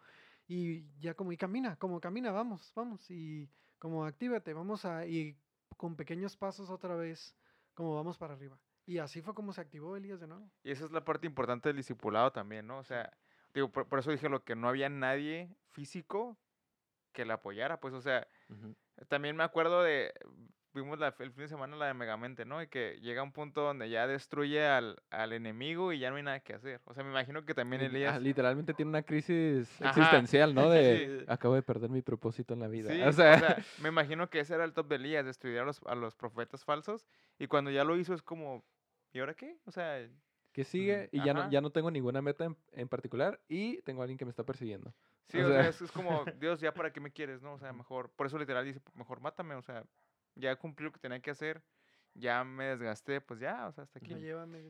Y ya como, y camina, como camina, vamos, vamos, y como actívate, vamos a, y con pequeños pasos otra vez, como vamos para arriba. Y así fue como se activó Elías de nuevo. Y esa es la parte importante del discipulado también, ¿no? O sea, digo, por, por eso dije lo que no había nadie físico que le apoyara, pues, o sea, también me acuerdo de, vimos la, el fin de semana la de Megamente, ¿no? Y que llega un punto donde ya destruye al, al enemigo y ya no hay nada que hacer. O sea, me imagino que también Elías... ah, literalmente tiene una crisis Ajá. existencial, ¿no? [LAUGHS] De Sí. acabo de perder mi propósito en la vida. Sí, o sea, me imagino que ese era el top de Elías, de estudiar a los, a los profetas falsos. Y cuando ya lo hizo es como, ¿y ahora qué? O sea, que sigue y ya no, ya no tengo ninguna meta en, en particular y tengo a alguien que me está persiguiendo. Sí, O o, sea, sea- es, es como, Dios, ya para qué me quieres, ¿no? O sea, [LAUGHS] mejor, por eso literal dice, mejor mátame, o sea, ya cumplí lo que tenía que hacer, ya me desgasté, pues ya, o sea, hasta aquí.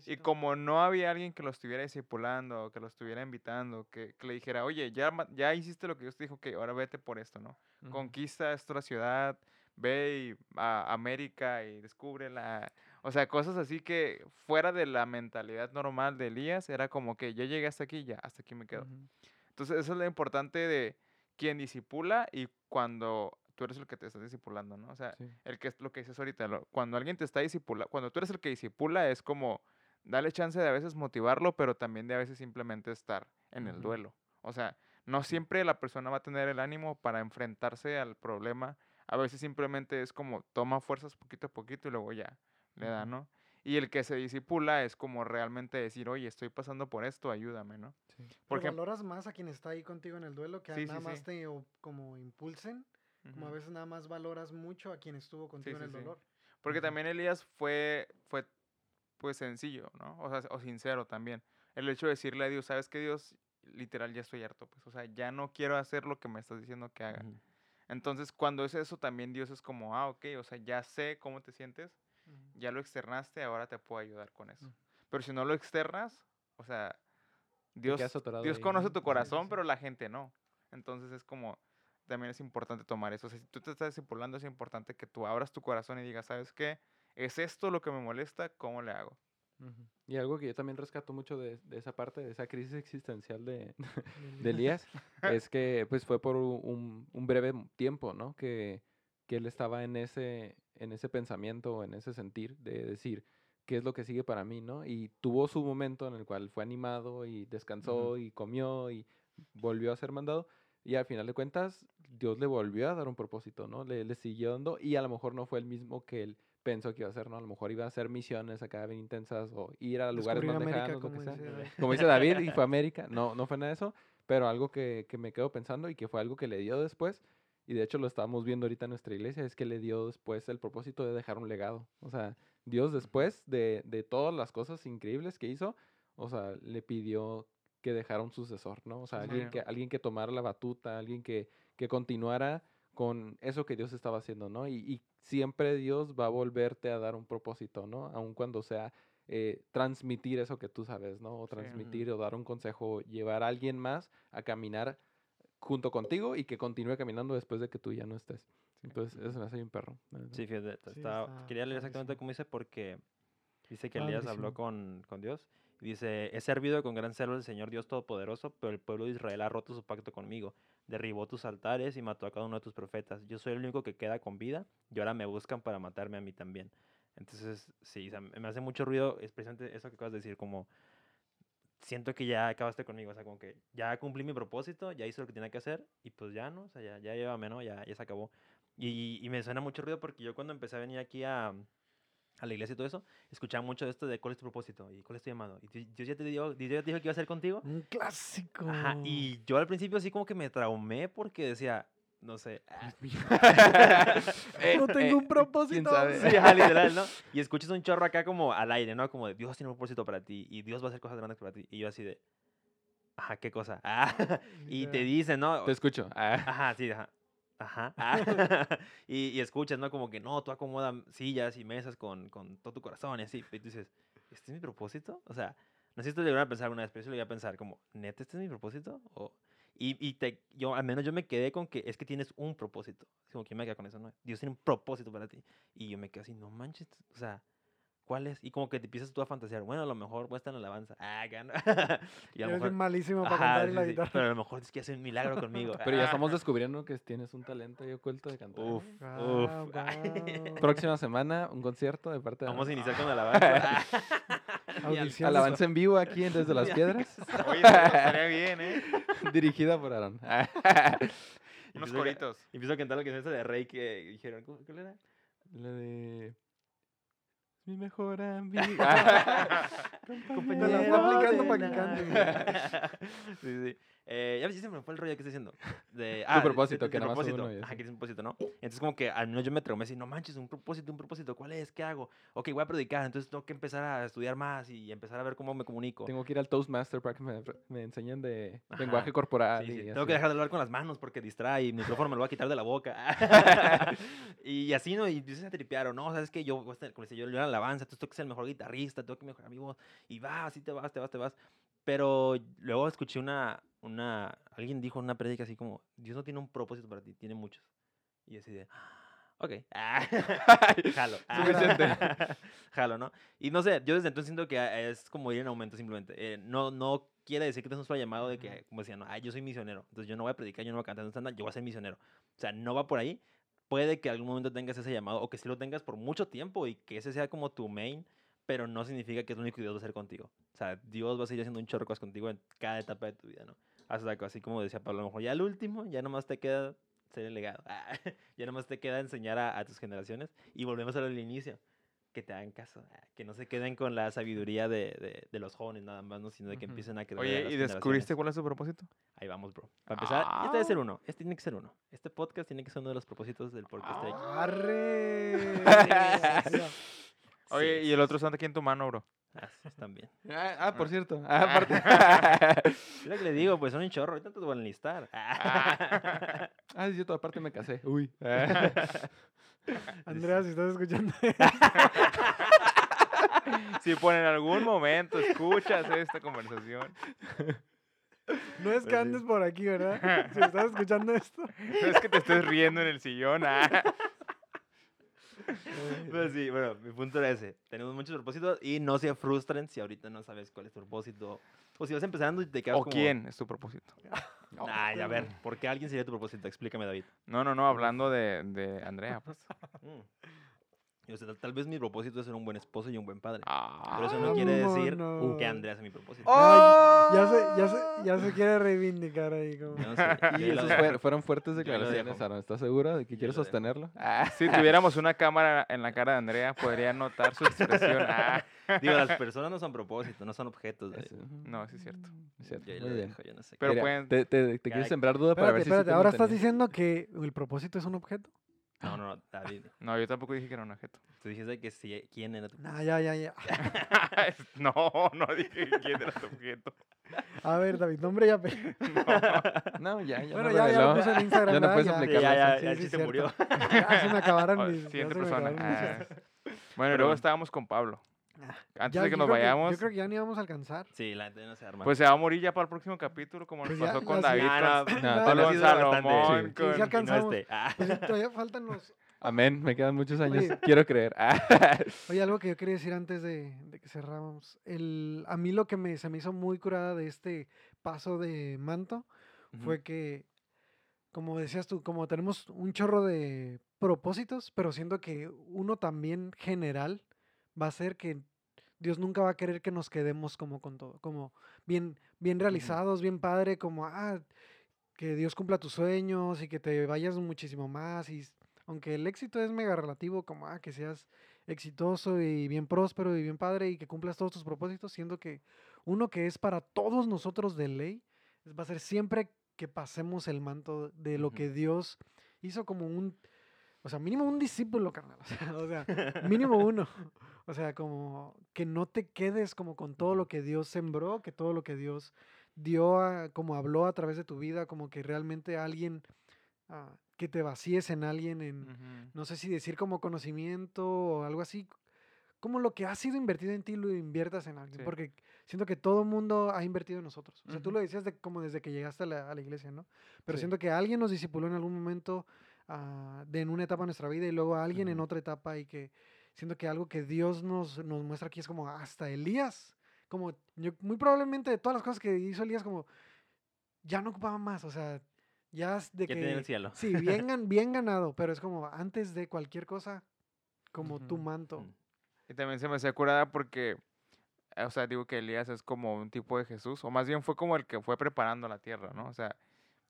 Y como no había alguien que lo estuviera discipulando, que lo estuviera invitando, que, que le dijera, oye, ya, ya hiciste lo que Dios te dijo, que ahora vete por esto, ¿no? Ujú. Conquista esta ciudad, ve y a América y descúbrela. O sea, cosas así que fuera de la mentalidad normal de Elías, era como que ya llegué hasta aquí, ya, hasta aquí me quedo. Entonces, eso es lo importante de quien disipula y cuando tú eres el que te estás disipulando, ¿no? O sea, Sí. el que es lo que dices ahorita, lo- cuando alguien te está disipulando, cuando tú eres el que disipula, es como darle chance de a veces motivarlo, pero también de a veces simplemente estar en el Ujú. duelo. O sea, no siempre la persona va a tener el ánimo para enfrentarse al problema. A veces simplemente es como toma fuerzas poquito a poquito y luego ya le da. ¿no? Y el que se disipula es como realmente decir, oye, estoy pasando por esto, ayúdame, ¿no? Sí. Por Pero valoras más a quien está ahí contigo en el duelo que sí, nada sí. más te o- como impulsen, como a veces nada más valoras mucho a quien estuvo contigo en sí, el sí. dolor. Porque Ujú. también Elías fue, fue pues sencillo, ¿no? O sea, o sincero también. El hecho de decirle a Dios, ¿sabes qué Dios? Literal, ya estoy harto, pues. O sea, ya no quiero hacer lo que me estás diciendo que haga. Ujú. Entonces, cuando es eso, también Dios es como, ah, ok, o sea, ya sé cómo te sientes, ya lo externaste, ahora te puedo ayudar con eso. Pero si no lo externas, o sea, Dios, Dios ahí, conoce ¿no? tu Sí, sí, corazón, sí. pero la gente no. Entonces es como, también es importante tomar eso. O sea, si tú te estás discipulando, es importante que tú abras tu corazón y digas, ¿sabes qué? ¿Es esto lo que me molesta? ¿Cómo le hago? Y algo que yo también rescato mucho de, de esa parte, de esa crisis existencial de, de Elías, es que pues fue por un, un breve tiempo, ¿no? Que, que él estaba en ese, en ese pensamiento, en ese sentir de decir, ¿qué es lo que sigue para mí, no? Y tuvo su momento en el cual fue animado y descansó y comió y volvió a ser mandado. Y al final de cuentas, Dios le volvió a dar un propósito, ¿no? Le, le siguió dando y a lo mejor no fue el mismo que él pensó que iba a hacer, ¿no? A lo mejor iba a hacer misiones acá bien intensas o ir a lugares más lejanos, como. Como dice David, y fue a [LAUGHS] América. No, no fue nada de eso, pero algo que, que me quedo pensando y que fue algo que le dio después, y de hecho lo estamos viendo ahorita en nuestra iglesia, es que le dio después el propósito de dejar un legado. O sea, Dios después de, de todas las cosas increíbles que hizo, o sea, le pidió que dejara un sucesor, ¿no? O sea, alguien, que, alguien que tomara la batuta, alguien que, que continuara con eso que Dios estaba haciendo, ¿no? Y, y siempre Dios va a volverte a dar un propósito, ¿no? Aun cuando sea eh, transmitir eso que tú sabes, ¿no? O Sí. transmitir o dar un consejo, llevar a alguien más a caminar junto contigo y que continúe caminando después de que tú ya no estés. Entonces, eso me hace bien perro. Sí, fíjate, Sí, está quería leer exactamente como dice porque dice que Elías habló con, con Dios dice, he servido con gran celo al Señor Dios Todopoderoso, pero el pueblo de Israel ha roto su pacto conmigo, derribó tus altares y mató a cada uno de tus profetas. Yo soy el único que queda con vida y ahora me buscan para matarme a mí también. Entonces, sí, o sea, me hace mucho ruido, es precisamente eso que acabas de decir, como siento que ya acabaste conmigo, o sea, como que ya cumplí mi propósito, ya hice lo que tenía que hacer y pues ya, ¿no? O sea, ya, ya llévame, ¿no? Ya, ya se acabó. Y, y me suena mucho ruido porque yo cuando empecé a venir aquí a, a la iglesia y todo eso, escuchaba mucho esto de cuál es tu propósito y cuál es tu llamado. Y Di- Dios ya te dio, Dios ya te dijo que iba a hacer contigo. Un clásico. Ajá, y yo al principio así como que me traumé porque decía, no sé, ah, [LAUGHS] [LAUGHS] no tengo un propósito. sabe? Sí, ajá, literal, ¿no? Y escuchas un chorro acá como al aire, ¿no? Como de Dios tiene un propósito para ti y Dios va a hacer cosas grandes para ti. Y yo así de, ajá, ¿qué cosa? [LAUGHS] Ah, y te dicen, ¿no? Te escucho. Ah. Ajá, sí, ajá. Ajá. ah, [LAUGHS] [LAUGHS] y, y escuchas, ¿no? Como que no, tú acomoda sillas y mesas con, con todo tu corazón y así. Y tú dices, ¿este es mi propósito? O sea, no sé si te lo a pensar alguna vez, pero yo lo iba a pensar como, ¿neta este es mi propósito? O, y y te, yo, al menos yo me quedé con que es que tienes un propósito. Como que yo me quedé con eso, ¿no? Dios tiene un propósito para ti. Y yo me quedé así, no manches, o sea, ¿cuál es? Y como que te empiezas tú a fantasear, bueno, a lo mejor voy a estar en alabanza. Ah, gana. [LAUGHS] y a lo mejor... malísimo para cantar sí, en la sí, guitarra. Pero a lo mejor es que hace un milagro conmigo. [LAUGHS] Pero ya estamos [LAUGHS] descubriendo que tienes un talento y oculto de cantar. Uf. Próxima semana, un concierto de parte de Vamos a iniciar con alabanza. Alabanza en vivo aquí en Desde las. Piedras, Oye, estaría bien, ¿eh? dirigida por Aaron. Unos coritos. Empiezo a cantar lo que es esa de Rey que dijeron, ¿cómo- ¿cuál era? La de... Mi mejor amigo. Te la está aplicando pa' que cantes. sí, sí. Eh, ya ves, se me fue el rollo que estoy diciendo. De, [LAUGHS] propósito, de- que de nada más propósito. uno Ajá, que tienes un propósito, ¿no? Entonces como que al menos yo me traumé así, no manches, un propósito, un propósito, ¿cuál es? ¿Qué hago? Ok, voy a predicar, entonces tengo que empezar a estudiar más y empezar a ver cómo me comunico. Tengo que ir al Toastmaster para que me, me enseñen de Ajá, lenguaje corporal. Sí, sí, y Tengo así. que dejar de hablar con las manos porque distrae y el micrófono me lo va a quitar de la boca. [LAUGHS] [LAUGHS] y así, ¿no? Y empiezas a tripear, o no, ¿sabes qué? Yo, estar- como decía, yo, yo alabanza, tú tengo que ser el mejor guitarrista, tengo que mejorar mi voz. Y va, así te vas, te vas, te vas. Pero luego escuché una, una, alguien dijo en una prédica así como, Dios no tiene un propósito para ti, tiene muchos. Y yo así de, ok, [LAUGHS] jalo. [LAUGHS] [LAUGHS] Jalo, ¿no? Y no sé, yo desde entonces siento que ah, es como ir en aumento simplemente. Eh, no, no quiere decir que tengas un solo llamado de que, como decían, no, ay, yo soy misionero, entonces yo no voy a predicar, yo no voy a cantar en estándar, yo voy a ser misionero. O sea, no va por ahí. Puede que algún momento tengas ese llamado o que sí lo tengas por mucho tiempo y que ese sea como tu main, pero no significa que es lo único que Dios va a hacer contigo. O sea, Dios va a seguir haciendo un chorro de cosas contigo en cada etapa de tu vida, ¿no? Así como decía Pablo, a lo mejor ya el último, ya nomás te queda ser el legado. [LAUGHS] ya nomás te queda enseñar a, a tus generaciones y volvemos al inicio. Que te hagan caso, ah, que no se queden con la sabiduría de, de, de los jóvenes nada más, ¿no? sino de que Ujú. empiecen a creer. Oye, ¿y descubriste cuál es tu propósito? Ahí vamos, bro. Para empezar, este debe Ah. ser uno. Este tiene que ser uno. Este podcast tiene que ser uno de los propósitos del aquí. Arre. Sí. Oye, Sí, y el otro está aquí en tu mano, bro. Así es también. [LAUGHS] Ah, ah, por cierto. [LAUGHS] Ah, aparte. Es lo que le digo, pues son un chorro. Ahorita te voy a enlistar. [LAUGHS] ah, es cierto, aparte me casé. Uy. Andrea, si estás escuchando. Si por en algún momento escuchas esta conversación, No es que Pues andes por aquí, ¿verdad? Si estás escuchando esto. No es que te estés riendo en el sillón. ah. [LAUGHS] Pues sí, bueno, mi punto era ese. Tenemos muchos propósitos y no se frustren si ahorita no sabes cuál es tu propósito. O si vas empezando y te quedas ¿O como... quién es tu propósito? [LAUGHS] Ay, a ver, ¿por qué alguien sería tu propósito? Explícame, David. No, no, no, hablando de, de Andrea, pues. [LAUGHS] O sea, tal, vez mi propósito es ser un buen esposo y un buen padre. Ah. Pero eso no quiere decir que Andrea sea mi propósito. ¡Oh! Ya se, ya, se, ya se quiere reivindicar ahí. Como... No sé, [LAUGHS] Y fue- fueron fuertes declaraciones. Aaron. ¿Estás seguro de que Yo quieres sostenerlo? [LAUGHS] Si tuviéramos una cámara en la cara de Andrea, podría notar su expresión. [LAUGHS] Ah. Digo, las personas no son propósitos, no son objetos. Eso. No, sí es cierto. Es cierto, Yo muy bien. dejo, yo no sé. Pero pueden- te, te- quieres sembrar duda para Espérate, ver si espérate. te Ahora estás diciendo que el propósito es un objeto. No, no, no, David. [LAUGHS] No, yo tampoco dije que era un objeto. Tú dijiste que sí, quién era tu Nah, ya, ya, ya. [LAUGHS] no, no dije quién era tu objeto. [LAUGHS] A ver, David, nombre ya. pe- No, ya, ya. Bueno, no ya, ya lo puse en Instagram. Ya no puedes aplicarlo. ya, ya, Sí, ya, sí, sí se murió. Ya se me acabaron Oh, mis. Siguiente persona. acabaron mis- Ah. Bueno, y luego estábamos con Pablo. Ah, Antes Ya, de que nos vayamos, yo creo que ya ni vamos a alcanzar. Sí, la gente no se arma. pues se va a morir ya para el próximo capítulo, como nos Pues ya, pasó con ya. David, Ah, con, no, [LAUGHS] No, No, con. Salomón, Sí, con- sí Y no alcanzamos. este. Ah. Pues todavía faltan los. [LAUGHS] Amén, me quedan muchos años. Oye. Quiero creer. Ah. [LAUGHS] Oye, algo que yo quería decir antes de, de que cerramos. El, a mí lo que me, se me hizo muy curada de este paso de manto fue que, como decías tú, como tenemos un chorro de propósitos, pero siento que uno también general va a ser que Dios nunca va a querer que nos quedemos como con todo, como bien, bien realizados, bien padre, como, ah, que Dios cumpla tus sueños y que te vayas muchísimo más. Y aunque el éxito es mega relativo, como, ah, que seas exitoso y bien próspero y bien padre y que cumplas todos tus propósitos, siendo que uno que es para todos nosotros de ley, va a ser siempre que pasemos el manto de lo que Dios hizo como un, o sea, mínimo un discípulo, carnal. O sea, mínimo uno. O sea, como que no te quedes como con todo lo que Dios sembró, que todo lo que Dios dio, a- como habló a través de tu vida, como que realmente alguien, ah, que te vacíes en alguien, en, no sé si decir como conocimiento o algo así, como lo que ha sido invertido en ti lo inviertas en alguien, Sí. porque siento que todo mundo ha invertido en nosotros. O sea, tú Ujú. lo decías de, como desde que llegaste a la, a la iglesia, ¿no? Pero Sí. siento que alguien nos discipuló en algún momento de en una etapa de nuestra vida y luego alguien en otra etapa y que siento que algo que Dios nos, nos muestra aquí es como hasta Elías, como yo, muy probablemente de todas las cosas que hizo Elías como ya no ocupaba más, o sea, ya de Ya que tiene el cielo. Sí, bien, [LAUGHS] gan- bien ganado, pero es como antes de cualquier cosa, como tu manto. Mm. Y también se me hacía curada porque, o sea, digo que Elías es como un tipo de Jesús, o más bien fue como el que fue preparando la tierra, ¿no? O sea,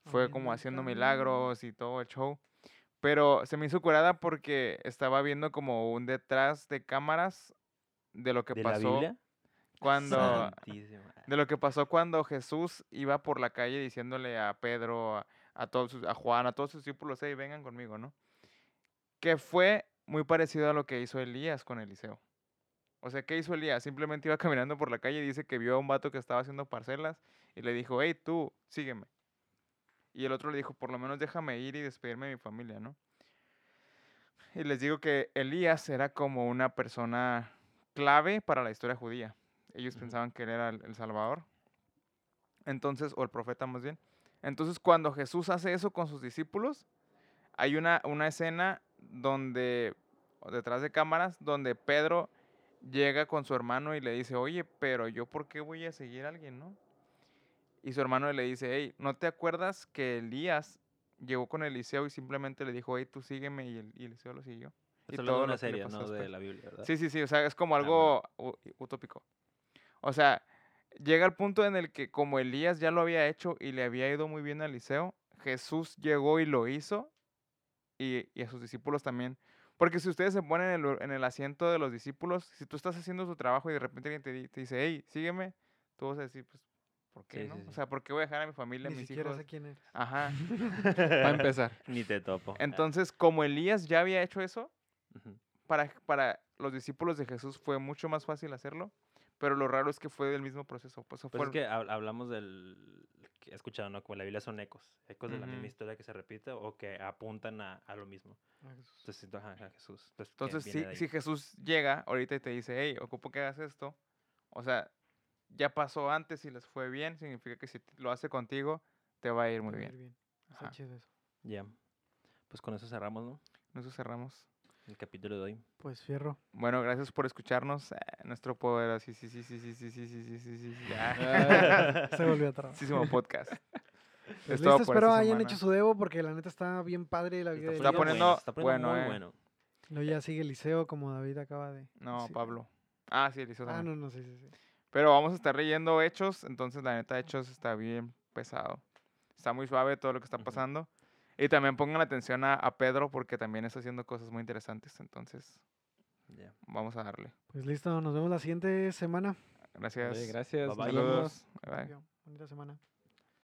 fue como haciendo milagros y todo el show. Pero se me hizo curada porque estaba viendo como un detrás de cámaras de lo que ¿De la pasó Biblia? cuando de lo que pasó cuando Jesús iba por la calle diciéndole a Pedro, a, a todos sus- a Juan, a todos sus discípulos, hey, vengan conmigo, ¿no? Que fue muy parecido a lo que hizo Elías con Eliseo. O sea, ¿qué hizo Elías? Simplemente iba [LAUGHS] caminando por la calle y dice que vio a un vato que estaba haciendo parcelas y le dijo, hey, tú, sígueme. Y el otro le dijo, por lo menos déjame ir y despedirme de mi familia, ¿no? Y les digo que Elías era como una persona clave para la historia judía. Ellos pensaban que él era el, el Salvador. Entonces, o el profeta más bien. Entonces, cuando Jesús hace eso con sus discípulos, hay una, una escena donde, detrás de cámaras, donde Pedro llega con su hermano y le dice, oye, pero yo por qué voy a seguir a alguien, ¿no? Y su hermano le dice, hey, ¿no te acuerdas que Elías llegó con Eliseo y simplemente le dijo, hey, tú sígueme y, el, y Eliseo lo siguió? Y todo de una serie, no de la Biblia, ¿verdad? Sí, sí, sí, o sea, es como Ah, algo utópico. O sea, llega el punto en el que como Elías ya lo había hecho y le había ido muy bien a Eliseo, Jesús llegó y lo hizo y, y a sus discípulos también. Porque si ustedes se ponen en el, lu- en el asiento de los discípulos, si tú estás haciendo tu trabajo y de repente alguien te, te dice, hey, sígueme, tú vas a decir, pues, ¿por qué Sí, no? sí, O sí. sea, ¿por qué voy a dejar a mi familia, a Ni mis siquiera hijos? sé quién eres. Ajá. [LAUGHS] Para empezar. Ni te topo. Entonces, como Elías ya había hecho eso, ujú. para, para los discípulos de Jesús fue mucho más fácil hacerlo, pero lo raro es que fue del mismo proceso. Pues, Pues fue es que hab- hablamos del... he escuchado, ¿no? Como la Biblia son ecos. Ecos de la misma historia que se repite o que apuntan a, a lo mismo. Entonces, siento, ajá, ajá, Jesús. Entonces, Entonces, si, si Jesús llega ahorita y te dice, hey, ocupo que hagas esto, o sea, ya pasó antes y les fue bien, significa que si lo hace contigo, te va a ir muy te va a ir bien. Está Ajá. chido eso. Ya. Pues con eso cerramos, ¿no? Con Eso cerramos. El capítulo de hoy. Pues fierro. Bueno, gracias por escucharnos. eh, nuestro poder, sí, sí, sí, sí, sí, sí, sí, sí, sí, sí, sí, ya. Se volvió a trabar. Muchísimo podcast. Pues listo, espero hayan semana. hecho su debo porque la neta está bien padre la vida de Está poniendo- bueno, se está poniendo bueno, muy eh. bueno. Luego ya sigue Liceo como David acaba de... No, Sí. Pablo. Ah, sí, él hizo Ah, también. no, no, sí, sí, sí. Pero vamos a estar leyendo hechos, entonces la neta hechos está bien pesado. Está muy suave todo lo que está pasando. Y también pongan atención a, a Pedro porque también está haciendo cosas muy interesantes. Entonces, Ya. vamos a darle. Pues listo, nos vemos la siguiente semana. Gracias. Oye, gracias. Bye, bye. Saludos. Bye, bye. Bonita semana.